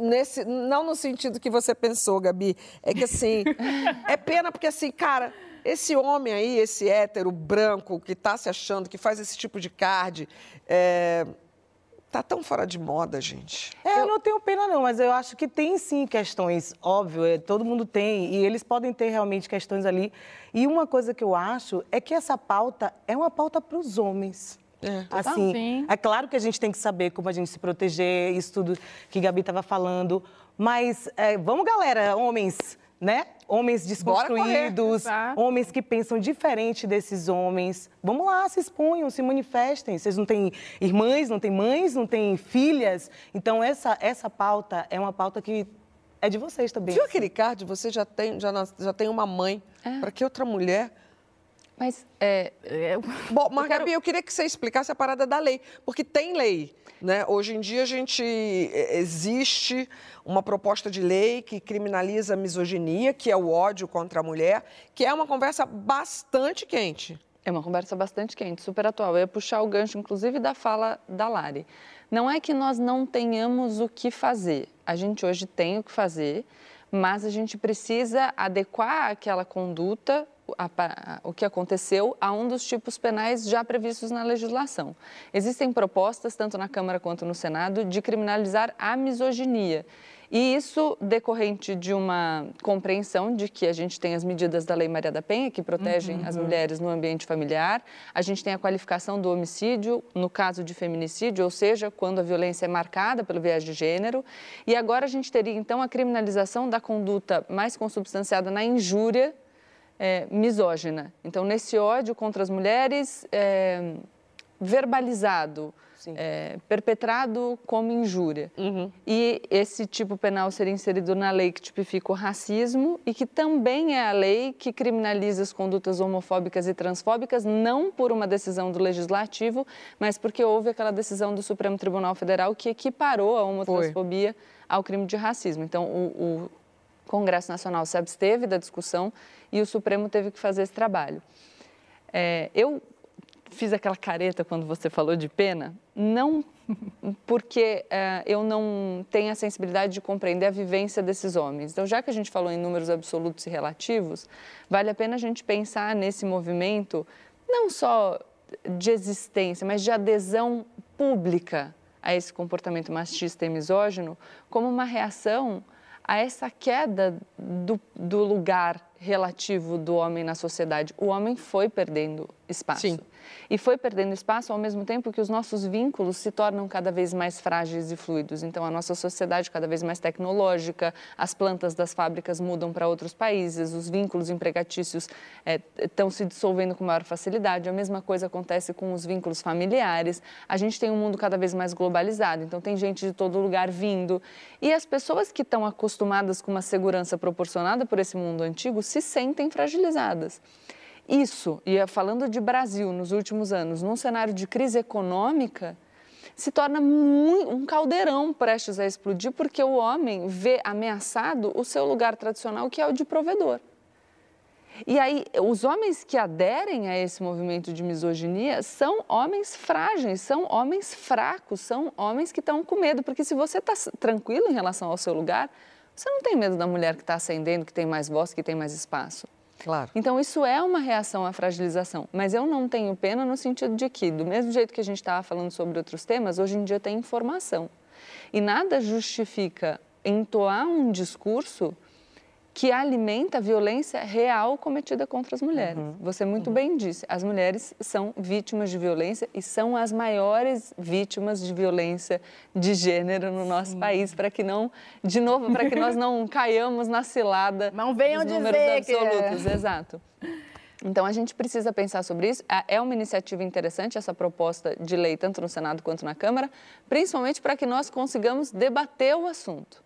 nesse, não no sentido que você pensou, Gabi, é que assim, [LAUGHS] é pena porque assim, cara, esse homem aí, esse hétero branco que tá se achando, que faz esse tipo de card, é, tá tão fora de moda, gente. É, eu não tenho pena não, mas eu acho que tem sim questões, óbvio, é, todo mundo tem, e eles podem ter realmente questões ali. E uma coisa que eu acho é que essa pauta é uma pauta para os homens. É. Assim, Sim. é claro que a gente tem que saber como a gente se proteger, isso tudo que Gabi estava falando, mas é, vamos, galera, homens, né? Homens desconstruídos, homens que pensam diferente desses homens. Vamos lá, se exponham, se manifestem. Vocês não têm irmãs, não têm mães, não têm filhas. Então, essa, essa pauta é uma pauta que é de vocês também. Viu aquele card? Você já tem, já, já tem uma mãe. Para que outra mulher? Mas é, Bom, [LAUGHS] mas Gabi, eu queria que você explicasse a parada da lei, porque tem lei, né? Hoje em dia a gente eh, existe uma proposta de lei que criminaliza a misoginia, que é o ódio contra a mulher, que é uma conversa bastante quente. É uma conversa bastante quente, super atual. Eu ia puxar o gancho, inclusive, da fala da Lari. Não é que nós não tenhamos o que fazer. A gente hoje tem o que fazer, mas a gente precisa adequar aquela conduta, a pa- o que aconteceu, a um dos tipos penais já previstos na legislação. Existem propostas, tanto na Câmara quanto no Senado, de criminalizar a misoginia. E isso decorrente de uma compreensão de que a gente tem as medidas da Lei Maria da Penha, que protegem as mulheres no ambiente familiar, a gente tem a qualificação do homicídio, no caso de feminicídio, ou seja, quando a violência é marcada pelo viés de gênero, e agora a gente teria então a criminalização da conduta mais consubstanciada na injúria é, misógina. Então, nesse ódio contra as mulheres, é, verbalizado, é, perpetrado como injúria. E esse tipo penal seria inserido na lei que tipifica o racismo e que também é a lei que criminaliza as condutas homofóbicas e transfóbicas, não por uma decisão do legislativo, mas porque houve aquela decisão do Supremo Tribunal Federal que equiparou a homotransfobia ao crime de racismo. Então, o, o Congresso Nacional se absteve da discussão e o Supremo teve que fazer esse trabalho. É, eu fiz aquela careta quando você falou de pena, não [LAUGHS] porque é, eu não tenho a sensibilidade de compreender a vivência desses homens. Então, já que a gente falou em números absolutos e relativos, vale a pena a gente pensar nesse movimento não só de existência, mas de adesão pública a esse comportamento machista e misógino como uma reação a essa queda do, do lugar relativo do homem na sociedade. O homem foi perdendo espaço. Sim. E foi perdendo espaço ao mesmo tempo que os nossos vínculos se tornam cada vez mais frágeis e fluidos. Então, a nossa sociedade cada vez mais tecnológica, as plantas das fábricas mudam para outros países, os vínculos empregatícios é, estão se dissolvendo com maior facilidade. A mesma coisa acontece com os vínculos familiares. A gente tem um mundo cada vez mais globalizado, então tem gente de todo lugar vindo. E as pessoas que estão acostumadas com uma segurança proporcionada por esse mundo antigo se sentem fragilizadas. Isso, e falando de Brasil nos últimos anos, num cenário de crise econômica, se torna um caldeirão prestes a explodir, porque o homem vê ameaçado o seu lugar tradicional, que é o de provedor. E aí, os homens que aderem a esse movimento de misoginia são homens frágeis, são homens fracos, são homens que estão com medo, porque se você está tranquilo em relação ao seu lugar, você não tem medo da mulher que está ascendendo, que tem mais voz, que tem mais espaço. Claro. Então, isso é uma reação à fragilização. Mas eu não tenho pena no sentido de que, do mesmo jeito que a gente estava falando sobre outros temas, hoje em dia tem informação. E nada justifica entoar um discurso que alimenta a violência real cometida contra as mulheres. Uhum. Você muito uhum. bem disse, as mulheres são vítimas de violência e são as maiores vítimas de violência de gênero no nosso Sim. país, para que não, de novo, para que nós não [LAUGHS] caiamos na cilada não venham dos números absolutos. É. Exato. Então, a gente precisa pensar sobre isso. É uma iniciativa interessante essa proposta de lei, tanto no Senado quanto na Câmara, principalmente para que nós consigamos debater o assunto.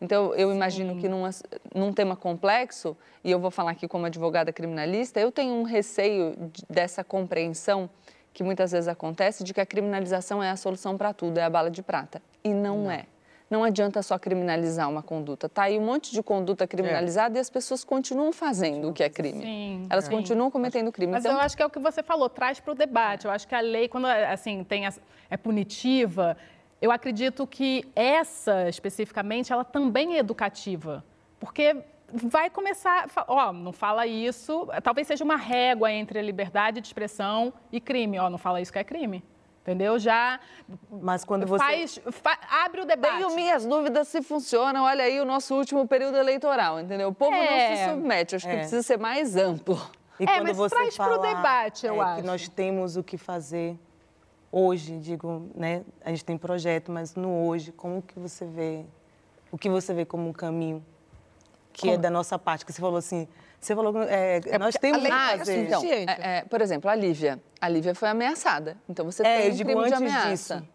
Então, eu imagino Sim. que num, num tema complexo, e eu vou falar aqui como advogada criminalista, eu tenho um receio de, dessa compreensão que muitas vezes acontece de que a criminalização é a solução para tudo, é a bala de prata. E não, não. é. Não adianta só criminalizar uma conduta. Tá aí um monte de conduta criminalizada é. e as pessoas continuam fazendo o que é crime. Sim, Elas sim. continuam cometendo crime. Mas então... eu acho que é o que você falou, traz para o debate. Eu acho que a lei, quando assim tem é punitiva, eu acredito que essa, especificamente, ela também é educativa. Porque vai começar, ó, não fala isso, talvez seja uma régua entre a liberdade de expressão e crime. Ó, não fala isso que é crime. Entendeu? Já. Mas quando você. Faz, fa, abre o debate. Tenho minhas dúvidas se funciona. Olha aí o nosso último período eleitoral, entendeu? O povo é, não se submete. Acho é. que precisa ser mais amplo. E é, mas você traz para o debate, eu é, acho. Que nós temos o que fazer hoje, digo, né? A gente tem projeto, mas no hoje, como que você vê, o que você vê como um caminho que é como? é da nossa parte? Que você falou assim, você falou, é, é nós temos que fazer. Então, é, é, por exemplo, a Lívia, a Lívia foi ameaçada, então você é, tem um crime de ameaça. Disso,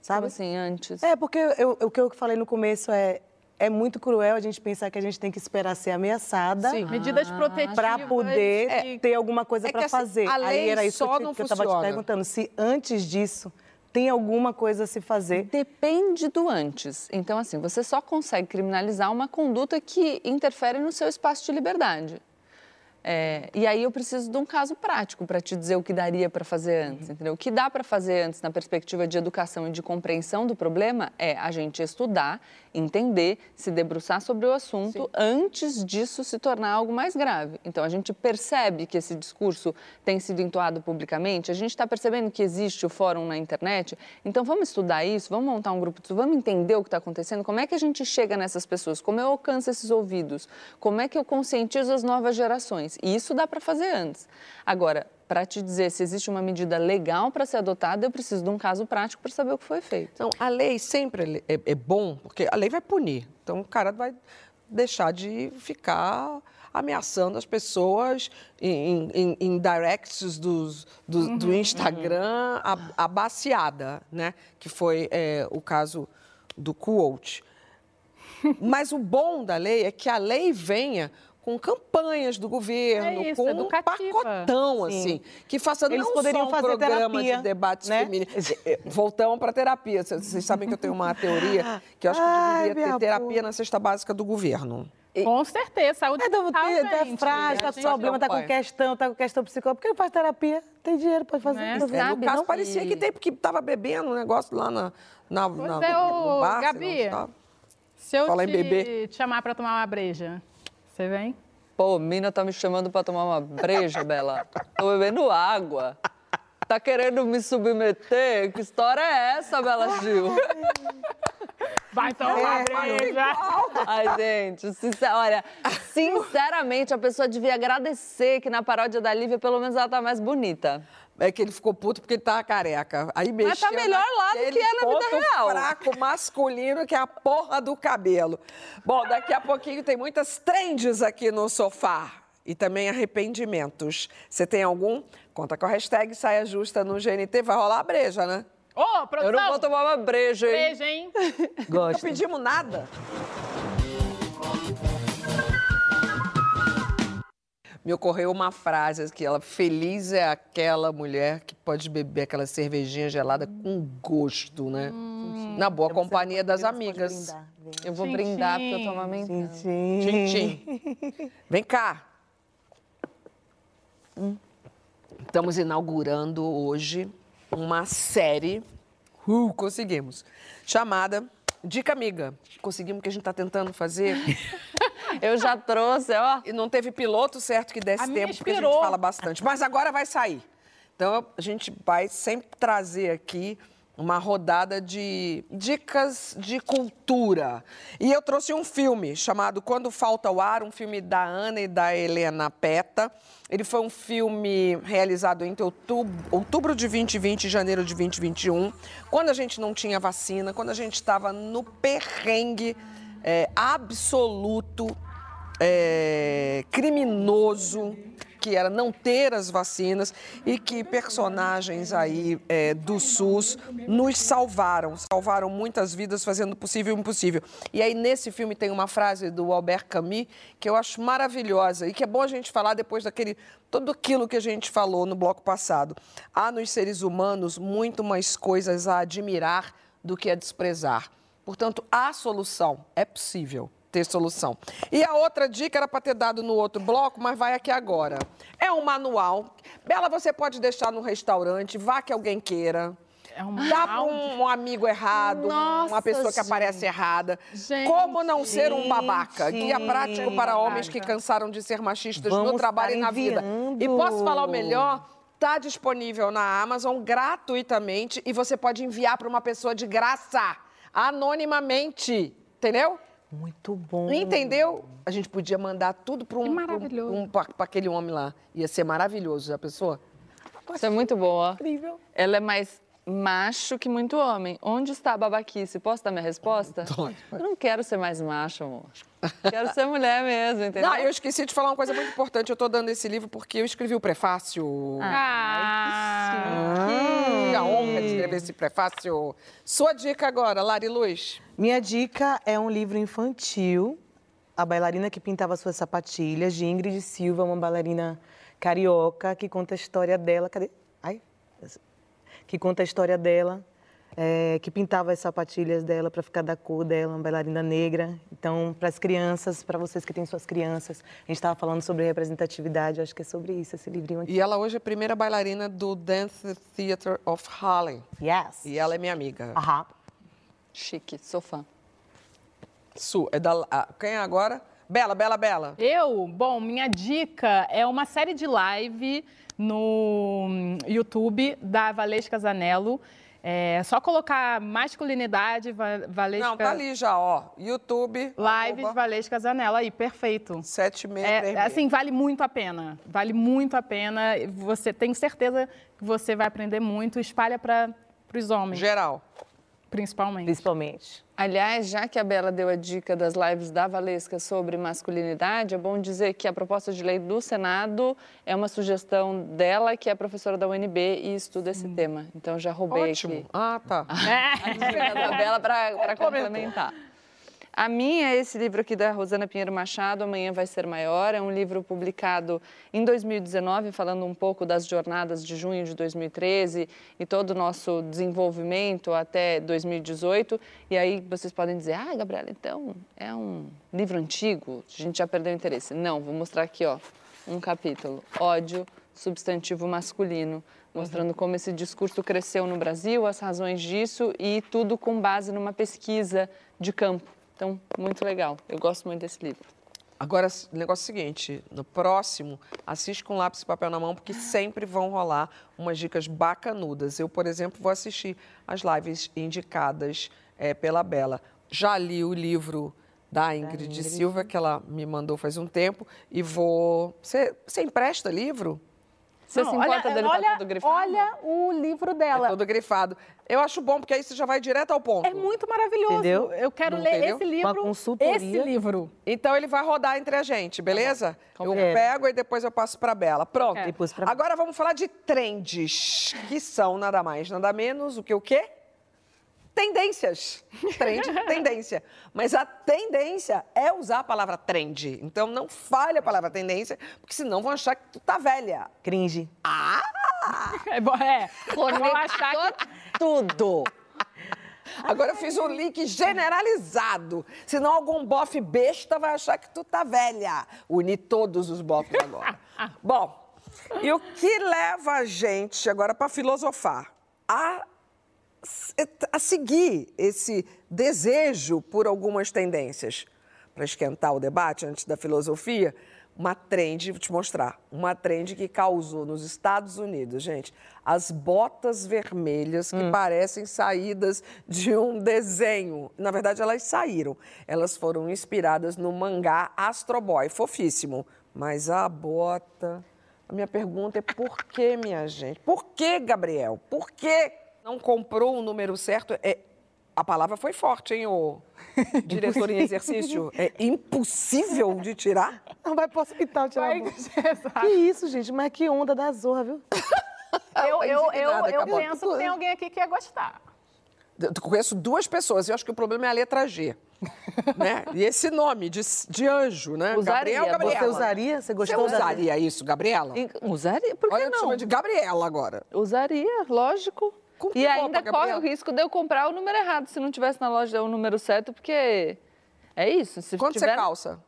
sabe? Como assim, antes? É, porque eu, o que eu falei no começo é, é muito cruel a gente pensar que a gente tem que esperar ser ameaçada. Sim. Medidas ah, protetivas. Para poder é, ter alguma coisa é para assim, fazer. A lei Aí era isso só que, não que eu estava te perguntando. Se antes disso tem alguma coisa a se fazer? Depende do antes. Então, assim, você só consegue criminalizar uma conduta que interfere no seu espaço de liberdade. É, e aí eu preciso de um caso prático para te dizer o que daria para fazer antes, uhum. entendeu? O que dá para fazer antes na perspectiva de educação e de compreensão do problema é a gente estudar, entender, se debruçar sobre o assunto Sim. antes disso se tornar algo mais grave. Então a gente percebe que esse discurso tem sido entoado publicamente, a gente está percebendo que existe o fórum na internet, então vamos estudar isso, vamos montar um grupo, vamos entender o que está acontecendo, como é que a gente chega nessas pessoas, como eu alcanço esses ouvidos, como é que eu conscientizo as novas gerações. E isso dá para fazer antes. Agora, para te dizer se existe uma medida legal para ser adotada, eu preciso de um caso prático para saber o que foi feito. Então, a lei sempre é, é, bom, porque a lei vai punir. Então, o cara vai deixar de ficar ameaçando as pessoas em, em, em directs dos, do, uhum, do Instagram, uhum. a, a baciada, né? Que foi é, o caso do quote. [LAUGHS] Mas o bom da lei é que a lei venha com campanhas do governo, é isso, com educativa. um pacotão, Sim. assim, que faça Eles não poderiam só um fazer programa terapia, de debates né? femininos. É, voltamos para a terapia. Vocês sabem que eu tenho uma teoria que eu acho que deveria ter terapia na cesta básica do governo. Com certeza, saúde É, tá, mental, tá frágil, tá A com problema, tá com questão, tá com questão psicológica. Por que não faz terapia? Tem dinheiro pra fazer. Né? Não É, no sabe, caso, não? parecia que tem, porque tava bebendo um negócio lá na, na, na, é, no bar. Gabi. Se eu Fala te, bebê. te chamar pra tomar uma breja, você vem? Pô, mina tá me chamando pra tomar uma breja, [LAUGHS] Bela. Tô bebendo água. Tá querendo me submeter? Que história é essa, Bela Gil? [LAUGHS] Vai tomar breja. Ai, gente, sincer- olha, sinceramente, a pessoa devia agradecer que na paródia da Lívia, pelo menos ela tá mais bonita. É que ele ficou puto porque ele tava careca. Aí Mas tá mexeu melhor lá do que é na vida ponto real. fraco masculino que é a porra do cabelo. Bom, daqui a pouquinho tem muitas trends aqui no sofá. E também arrependimentos. Você tem algum? Conta com a hashtag Saia Justa no GNT. Vai rolar a breja, né? Ô, produção! Eu não vou tomar uma breja, hein? Breja, hein? [LAUGHS] Não pedimos nada. Me ocorreu uma frase que ela feliz é aquela mulher que pode beber aquela cervejinha gelada com gosto, né? Na boa companhia das amigas. Eu vou brindar porque eu tô amamentando. Tchim, tchim. Vem cá. Hum. Estamos inaugurando hoje uma série, uh, conseguimos, chamada Dica Amiga. Conseguimos o que a gente está tentando fazer. [LAUGHS] [LAUGHS] Eu já trouxe, ó. E não teve piloto certo que desse A tempo, porque a gente fala bastante. Mas agora vai sair. Então a gente vai sempre trazer aqui uma rodada de dicas de cultura. E eu trouxe um filme chamado Quando Falta o Ar, um filme da Ana e da Helena Peta. Ele foi um filme realizado entre outubro, outubro de 2020 e janeiro de 2021, quando a gente não tinha vacina, quando a gente estava no perrengue é, absoluto é, criminoso que era não ter as vacinas e que personagens aí é, do SUS nos salvaram, salvaram muitas vidas fazendo possível e impossível. E aí nesse filme tem uma frase do Albert Camus que eu acho maravilhosa e que é bom a gente falar depois daquele tudo aquilo que a gente falou no bloco passado. Há nos seres humanos muito mais coisas a admirar do que a desprezar. Portanto, há solução, é possível ter solução. E a outra dica era para ter dado no outro bloco, mas vai aqui agora. É um manual. Bela, você pode deixar no restaurante, vá que alguém queira. É um Dá para um, um amigo errado, Nossa, uma pessoa que aparece errada. Como não ser um babaca? Guia prático para homens que cansaram de ser machistas no Vamos trabalho e na vida. E posso falar o melhor? Está disponível na Amazon gratuitamente e você pode enviar para uma pessoa de graça, anonimamente. Entendeu? Muito bom. Entendeu? A gente podia mandar tudo para um, Que maravilhoso. um, para aquele homem lá. Ia ser maravilhoso, já pensou? Isso é muito boa. Incrível. Ela é mais macho que muito homem. Onde está a babaquice? Posso dar minha resposta? [LAUGHS] Pode, Eu não quero ser mais macho, amor. Quero ser mulher mesmo, entendeu? Não, eu esqueci de falar uma coisa muito importante. Eu estou dando esse livro porque eu escrevi o prefácio. Ah, Que a honra de escrever esse prefácio. Sua dica agora, Lari Luz. Minha dica é um livro infantil, A Bailarina que Pintava Suas Sapatilhas, de Ingrid Silva, uma bailarina carioca, que conta a história dela. Cadê? Ai. Que conta a história dela, é, que pintava as sapatilhas dela para ficar da cor dela, uma bailarina negra. Então, para as crianças, para vocês que têm suas crianças, a gente estava falando sobre representatividade, acho que é sobre isso esse livrinho aqui. E ela hoje é a primeira bailarina do Dance Theatre of Harlem. Yes. E ela é minha amiga. Aham. Chique, sou fã. Su, é da, ah, quem é agora? Bela, Bela, Bela. Eu, bom, minha dica é uma série de live no hum, YouTube da Valesca Zanello. É só colocar masculinidade, Va- Valesca... Não, tá ali já, ó. YouTube. Lives arroba, Valesca Zanello, aí, perfeito. 7636. É, assim, vale muito a pena. Vale muito a pena. Você tenho certeza que você vai aprender muito. Espalha para os homens, Geral. principalmente. Principalmente. Aliás, já que a Bela deu a dica das lives da Valesca sobre masculinidade, é bom dizer que a proposta de lei do Senado é uma sugestão dela, que é professora da UNB e estuda esse tema. Então já roubei Ótimo. aqui Ah, tá. [LAUGHS] a dica da Bela para complementar. A minha é esse livro aqui da Rosana Pinheiro Machado, Amanhã Vai Ser Maior. É um livro publicado em 2019, falando um pouco das jornadas de junho de 2013 e todo o nosso desenvolvimento até 2018. E aí vocês podem dizer, ah, Gabriela, então é um livro antigo, a gente já perdeu interesse. Não, vou mostrar aqui, ó, um capítulo. Ódio, substantivo masculino mostrando como esse discurso cresceu no Brasil, as razões disso e tudo com base numa pesquisa de campo. Então, muito legal. Eu gosto muito desse livro. Agora, o negócio é o seguinte: no próximo, assiste com lápis e papel na mão, porque sempre vão rolar umas dicas bacanudas. Eu, por exemplo, vou assistir as lives indicadas é, pela Bela. Já li o livro da Ingrid, Ingrid, Silva, que ela me mandou faz um tempo, e vou. Você empresta livro? Você não, se importa olha, dele olha, tá todo grifado? Olha o livro dela. É todo grifado. Eu acho bom, porque aí você já vai direto ao ponto. É muito maravilhoso. Entendeu? Eu quero não ler entendeu? esse livro. Esse livro. Então ele vai rodar entre a gente, beleza? Tá eu é. pego e depois eu passo para Bela. Pronto. É. Pra... Agora vamos falar de trends, que são nada mais, nada menos o que o quê? Tendências. Trend, [LAUGHS] tendência. Mas a tendência é usar a palavra trend. Então não fale a palavra tendência, porque senão vão achar que tu tá velha. Cringe. Ah! [LAUGHS] É, bom, é. vão achar que... tudo. Agora eu fiz um link generalizado. Senão algum bofe besta vai achar que tu tá velha. Uni todos os bofes agora. [LAUGHS] Bom, e o que leva a gente agora para filosofar? A a seguir esse desejo por algumas tendências. Para esquentar o debate antes da filosofia, uma trend, vou te mostrar, uma trend que causou nos Estados Unidos, gente, as botas vermelhas que hum. parecem saídas de um desenho. Na verdade, elas saíram. Elas foram inspiradas no mangá Astro Boy, fofíssimo. Mas a bota. A minha pergunta é por que, minha gente? Por que, Gabriel? Por que não comprou o número certo, é, a palavra foi forte, hein, o [LAUGHS] diretor em exercício? É impossível de tirar? Não vai pro hospital tirar vai, a Que isso, gente, mas que onda da zorra, viu? [LAUGHS] eu eu, eu, eu penso que tem alguém aqui que ia gostar. Eu conheço duas pessoas, eu acho que o problema é a letra G. [LAUGHS] né? E esse nome de, de anjo, né? Usaria. Gabriel, Gabriela. Você usaria? Você gostou? Você usaria isso, Gabriela? Usaria? Por que Olha, não? chama de Gabriela agora. Usaria, lógico e ainda corre o risco de eu comprar o número errado se não tivesse na loja o número certo, porque é isso. Se Quanto tiver... você calça?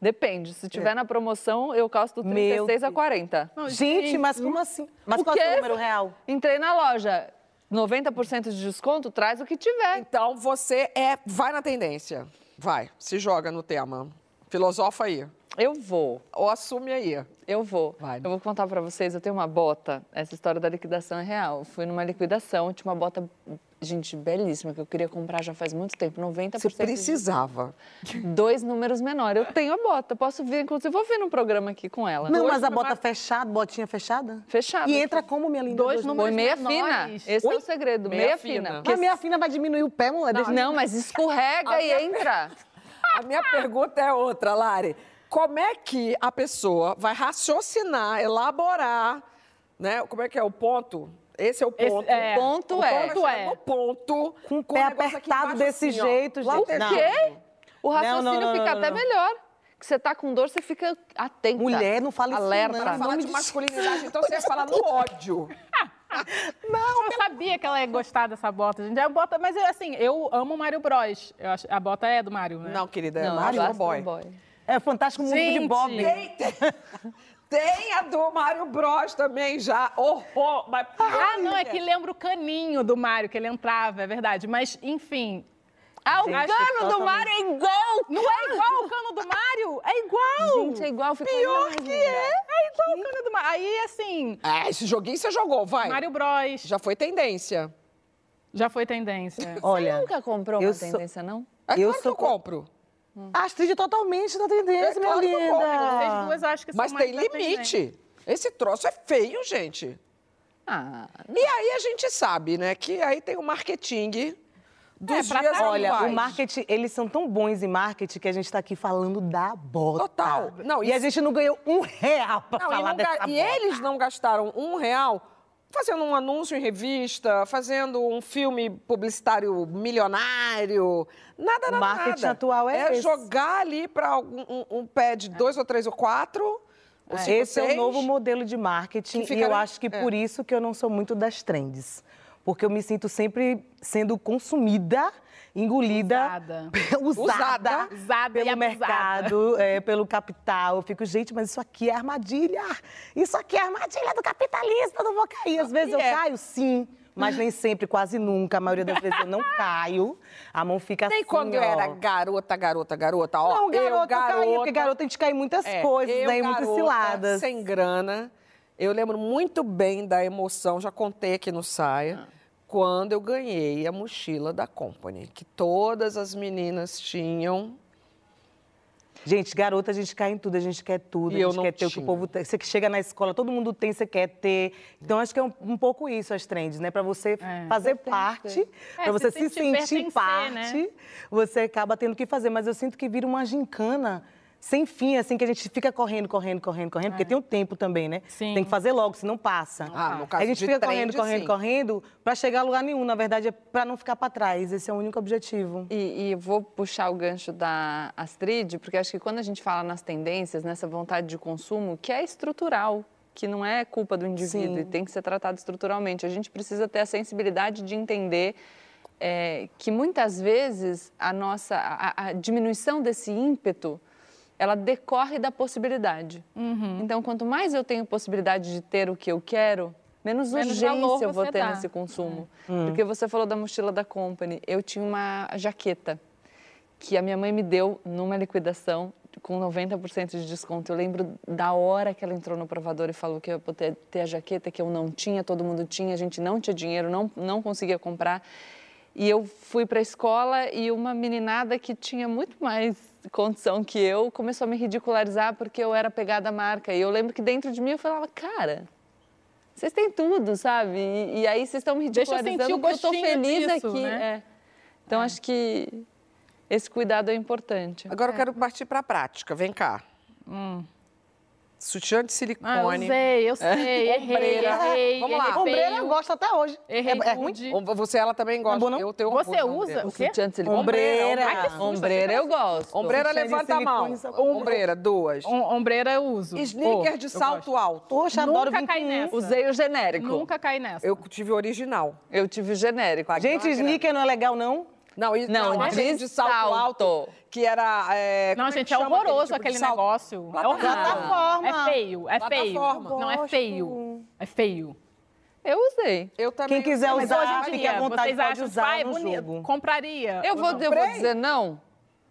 Depende. Se tiver é. na promoção, eu calço do 36 Meu a 40. Não, gente, mas como assim? Mas qual é o número real? Entrei na loja. 90% de desconto, traz o que tiver. Então você é. Vai na tendência. Vai, se joga no tema. Filosofa aí. Eu vou. Ou assume aí. Eu vou. Vai. Eu vou contar para vocês, eu tenho uma bota, essa história da liquidação é real. fui numa liquidação, tinha uma bota, gente, belíssima, que eu queria comprar já faz muito tempo, 90%. Você precisava. De... Dois números menores. Eu tenho a bota, posso vir, inclusive vou vir num programa aqui com ela. Não, Dois mas a bota fechada, botinha fechada? Fechada. E entra como, minha linda? Dois, Dois números meia menores. fina. Esse Oi? é o segredo, meia, meia fina. fina. Mas meia fina vai diminuir o pé, mulher? Não, não mas escorrega e entra. A minha pergunta é outra, Lari. Como é que a pessoa vai raciocinar, elaborar, né? Como é que é o ponto? Esse é o ponto. Esse, é, ponto o é. Ponto é. No ponto. Com o pé apertado desse assim, jeito, ó, gente. Por quê? O raciocínio não, não, não, fica até melhor. Que você tá com dor, você fica atenta. Mulher, não fala alerta. isso, não. Não fala de masculinidade, então você fala no ódio. [LAUGHS] Não, eu sabia que ela ia gostar dessa bota, gente. É bota, mas assim, eu amo o Mário Bros. Eu acho, a bota é do Mário, né? Não, querida, é Mário Boy. Boy. É fantástico mundo gente, de Bob. Tem, tem, tem, a do Mário Bros também já. Oh, oh, mas... Ah, não, é que lembra o caninho do Mário, que ele entrava, é verdade. Mas, enfim, ah, o cano do Mário é igual! Não é igual o cano do Mário? É igual! Gente, é igual. Pior que é! É igual o cano do Mário. Aí, assim... Ah, esse joguinho você jogou, vai. Mário Bros. Já foi tendência. Já foi tendência. Olha, você nunca comprou uma tendência, não? É eu claro sou... que eu compro. Hum. Astrid totalmente na tendência, é minha linda. Vocês duas acho que Mas tem limite. Esse troço é feio, gente. Ah, e aí a gente sabe, né, que aí tem o marketing dos é, dias Olha, atuais. o marketing, eles são tão bons em marketing que a gente está aqui falando da bota. Total. Não, e isso... a gente não ganhou um real para falar e dessa bota. E eles não gastaram um real fazendo um anúncio em revista, fazendo um filme publicitário milionário. Nada, O nada, marketing nada. atual é esse. jogar ali para um, um- pé de dois ou três ou quatro. ou cinco, Esse é o seis. novo modelo de marketing e eu acho que é. por isso que eu não sou muito das trends. Porque eu me sinto sempre sendo consumida, engolida, usada, [LAUGHS] Usada e pelo mercado, é, pelo capital. Eu fico, gente, mas isso aqui é armadilha. Isso aqui é armadilha do capitalismo, eu não vou cair. Às vezes eu é. caio, sim. Mas nem sempre, quase nunca. A maioria das vezes eu não caio. A mão fica Nem assim, quando eu ó. era garota, garota, garota, ó. Não, garota, eu, eu caí, porque garota a gente cai em muitas É, coisas, eu, né? Em muitas garota, ciladas. Sem grana. Eu lembro muito bem da emoção, já contei aqui no Ah. Quando eu ganhei a mochila da Company, que todas as meninas tinham. Gente, garota, a gente cai em tudo, a gente quer tudo, E a gente quer ter o que tinha. o povo tem. Você que chega na escola, todo mundo tem, você quer ter. Então, acho que é um, um pouco isso, as trends, né? Para você fazer parte, É, para você se se sentir sentir pertencer, parte, né? você acaba tendo que fazer. Mas eu sinto que vira uma gincana sem fim, assim, que a gente fica correndo, correndo, correndo, correndo, porque tem um tempo também, né? Sim. Tem que fazer logo, senão passa. Ah, no caso a gente de fica trend, correndo, correndo, sim. correndo, para chegar a lugar nenhum. Na verdade, é para não ficar para trás. Esse é o único objetivo. E, e vou puxar o gancho da Astrid, porque acho que quando a gente fala nas tendências, nessa vontade de consumo, que é estrutural, que não é culpa do indivíduo Sim. e tem que ser tratado estruturalmente. A gente precisa ter a sensibilidade de entender é, que muitas vezes a nossa a, a diminuição desse ímpeto ela decorre da possibilidade. Uhum. Então, quanto mais eu tenho possibilidade de ter o que eu quero, menos, Menos urgência eu vou ter dá. nesse consumo. Hum. Porque você falou da mochila da Company. Eu tinha uma jaqueta que a minha mãe me deu numa liquidação com 90% de desconto. Eu lembro da hora que ela entrou no provador e falou que eu ia poder ter a jaqueta que eu não tinha, todo mundo tinha, a gente não tinha dinheiro, não, não conseguia comprar. E eu fui para a escola e uma meninada que tinha muito mais condição que eu começou a me ridicularizar porque eu era pegada à marca. E eu lembro que dentro de mim eu falava, cara, vocês têm tudo, sabe? E, e aí vocês estão me Deixa eu ridicularizando o porque eu gostinho feliz disso, aqui. né? é. Então acho que esse cuidado é importante. Agora eu quero partir para a prática. Vem cá. Sutiã de Ah, eu silicone. usei, eu sei, errei, Ombreira. errei, Vamos errei lá. Ombreira eu gosto até hoje. Errei é, é ruim? Você, ela também gosta. bom, não? Eu tenho Você orgulho usa o quê? Sutiã de silicone. Ombreira. Ai, que susto, Ombreira eu gosto. Ombreira, levanta a mão. silicone, Ombreira, duas. Om- Ombreira eu uso. Sneaker de salto alto. Poxa, adoro Nunca caí 21. nessa. Usei o genérico. Nunca caí nessa. Eu tive o original. Eu tive o genérico. Gente, sneaker não é legal, não? Não, e, Não, não, aquele de de salto, salto. alto, que era... é, Não, como gente, é horroroso tipo de aquele salto? negócio. É Plataforma. horrível. Plataforma. É feio, é feio. Plataforma. Não, é feio. É feio. Eu usei. Eu também. Quem quiser usar, fique à vontade, vocês pode acham usar pai, no bonito, jogo. compraria. Eu vou, eu vou dizer não?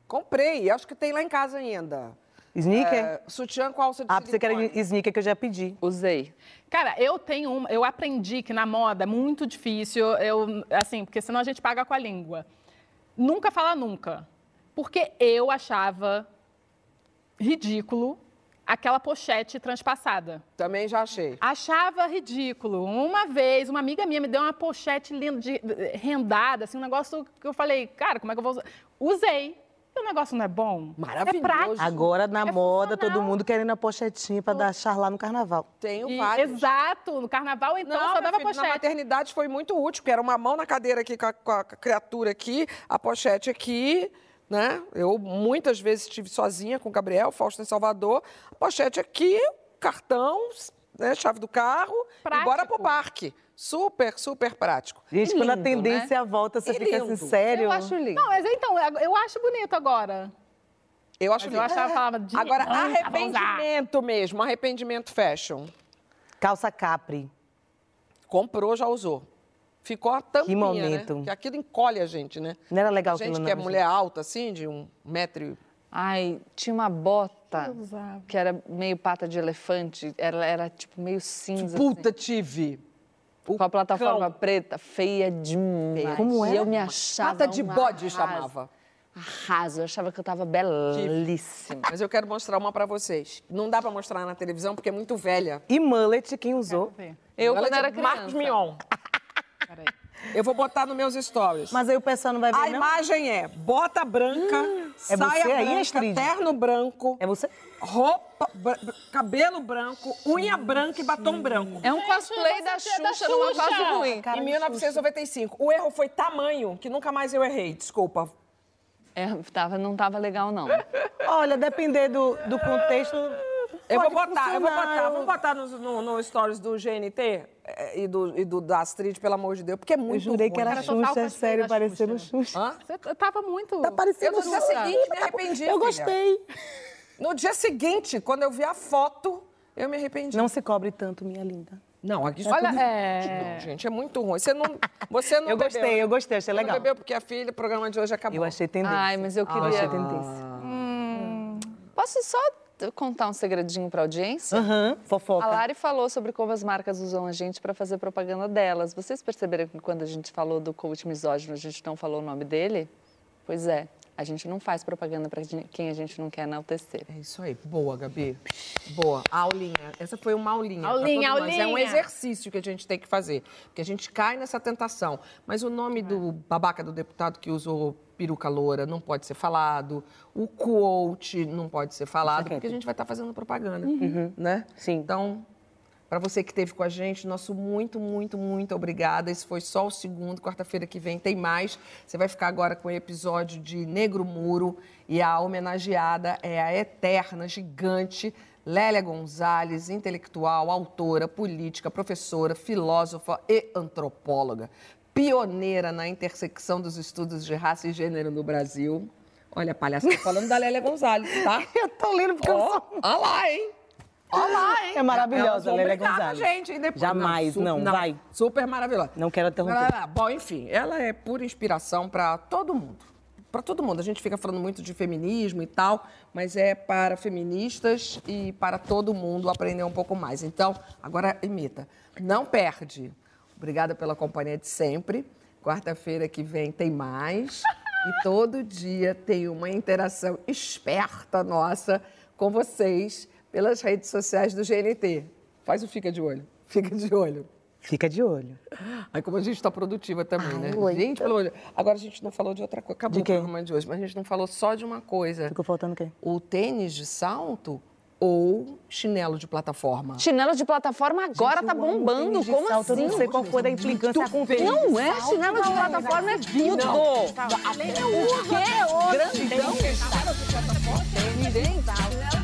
Comprei, acho que tem lá em casa ainda. Sneaker? É, sutiã com alça de ah, você quer sneaker que eu já pedi. Usei. Cara, eu tenho uma, eu aprendi que na moda é muito difícil, eu, assim, porque senão a gente paga com a língua. Nunca fala nunca. Porque eu achava ridículo aquela pochete transpassada. Também já achei. Achava ridículo. Uma vez, uma amiga minha me deu uma pochete linda, de, rendada, assim, um negócio que eu falei, cara, como é que eu vou usar? Usei. E o negócio não é bom? Maravilhoso. É prático. Agora, na É moda, todo mundo querendo a pochetinha pra dar charlar no carnaval. Tenho E- vários. exato. No carnaval, então, Não, só dava filho, na pochete. maternidade foi muito útil, porque era uma mão na cadeira aqui com a, com a criatura aqui, a pochete aqui, né? Eu muitas vezes estive sozinha com o Gabriel, Fausto em Salvador, a pochete aqui, cartão, né, chave do carro, e Prático. bora pro parque. Super, super prático. Gente, E quando a lindo, tendência volta, você E fica assim, lindo. sério? Eu acho lindo. Não, mas então, eu acho bonito agora. Eu acho Mas eu lindo. achava, falava de Agora, usar. arrependimento mesmo, arrependimento fashion. Calça capri. Comprou, já usou. Ficou a tampinha, momento. né? Que aquilo encolhe a gente, né? Não era legal a gente que é não, mulher alta, assim, de um metro e Ai, tinha uma bota Eu que era meio pata de elefante. Ela era tipo meio cinza. Puta, assim, tive. Com a plataforma cão. preta, feia demais. Como E era? eu me achava. Pata de bode arraso. chamava. Arraso, eu achava que eu tava belíssima. Mas eu quero mostrar uma pra vocês. Não dá pra mostrar na televisão porque é muito velha. E mullet, quem usou? Eu, Ela quando é era criança. Marcos Mion. Eu vou botar nos meus stories. Mas aí o pessoal não vai ver A não? imagem é bota branca, É saia você aí, branca, Astrid? terno branco. É você? Roupa, cabelo branco, unha branca e batom branco. É um cosplay da Xuxa numa fase ruim. em 1995. O erro foi tamanho, que nunca mais eu errei. Desculpa. É, tava, não tava legal, não. [LAUGHS] Olha, depender do, do contexto. Eu vou botar, eu vou botar, eu- vamos botar nos- no, no stories do GNT eh, e do, e do da Astrid, pelo amor de Deus, porque é muito Eu jurei ruim. que era Xuxa, sério, parecendo Xuxa. Hã? Você tava muito. Tá parecendo Eu no dia Xuxa. seguinte me arrependi. Eu filha. gostei. No dia seguinte, quando eu vi a foto, eu me arrependi. Não se cobre tanto, minha linda. Não, aqui Olha, tudo- é- Não, gente, é muito ruim. Você não, você [LAUGHS] não Eu bebeu, gostei, né? eu gostei, achei Você legal. Não bebeu porque a filha, o programa de hoje acabou. Eu achei tendência. Ai, mas eu Eu queria. achei tendência. Posso só contar um segredinho pra audiência? Aham, fofoca. A Lari falou sobre como as marcas usam a gente para fazer propaganda delas. Vocês perceberam que quando a gente falou do coach misógino, a gente não falou o nome dele? Pois é, a gente não faz propaganda para quem a gente não quer enaltecer. É isso aí. Boa, Gabi. Boa. Aulinha. Essa foi uma aulinha. Aulinha, todos nós. É um aulinha. exercício que a gente tem que fazer. Porque a gente cai nessa tentação. Mas o nome do babaca do deputado que usou peruca loura não pode ser falado. O quote não pode ser falado. Porque a gente vai estar fazendo propaganda. Uhum. Né? Sim. Então, para você que esteve com a gente, nosso muito, muito, muito obrigada. Esse foi só o segundo. Quarta-feira que vem tem mais. Você vai ficar agora com o episódio de Negro Muro. E a homenageada é a eterna, gigante Lélia Gonzalez, intelectual, autora, política, professora, filósofa e antropóloga. Pioneira na intersecção dos estudos de raça e gênero no Brasil. Olha, palhaça, tô falando da Lélia Gonzalez, tá? [LAUGHS] Eu tô lendo porque eu Ó, sou... Olha lá, hein? Olha lá, hein? É maravilhosa, Lélia Gonzalez. gente, hein? Depois. Jamais, su- não, vai. Super maravilhosa. Não quero interromper. Ah, Bom, enfim, ela é pura inspiração para todo mundo. Para todo mundo. A gente fica falando muito de feminismo e tal, mas é para feministas e para todo mundo aprender um pouco mais. Então, agora imita. Não perde. Obrigada pela companhia de sempre. Quarta-feira que vem tem mais. E todo dia tem uma interação esperta nossa com vocês pelas redes sociais do GNT. Faz o [LAUGHS] Fica de Olho. Fica de olho. Fica de olho. Aí como a gente está produtiva também, né? oi. Gente, pelo amor de Deus. Agora a gente não falou de outra coisa. Acabou De o programa de hoje, mas a gente não falou só de uma coisa. Ficou faltando o quê? O tênis de salto ou chinelo de plataforma? Chinelo de plataforma agora tá eu amo bombando. tênis Como salto, assim? Eu não sei qual foi da implicância com o tênis. Não é chinelo de plataforma, é tudo. Não. O quê? Grandão. Chinelo de plataforma, tênis, hein?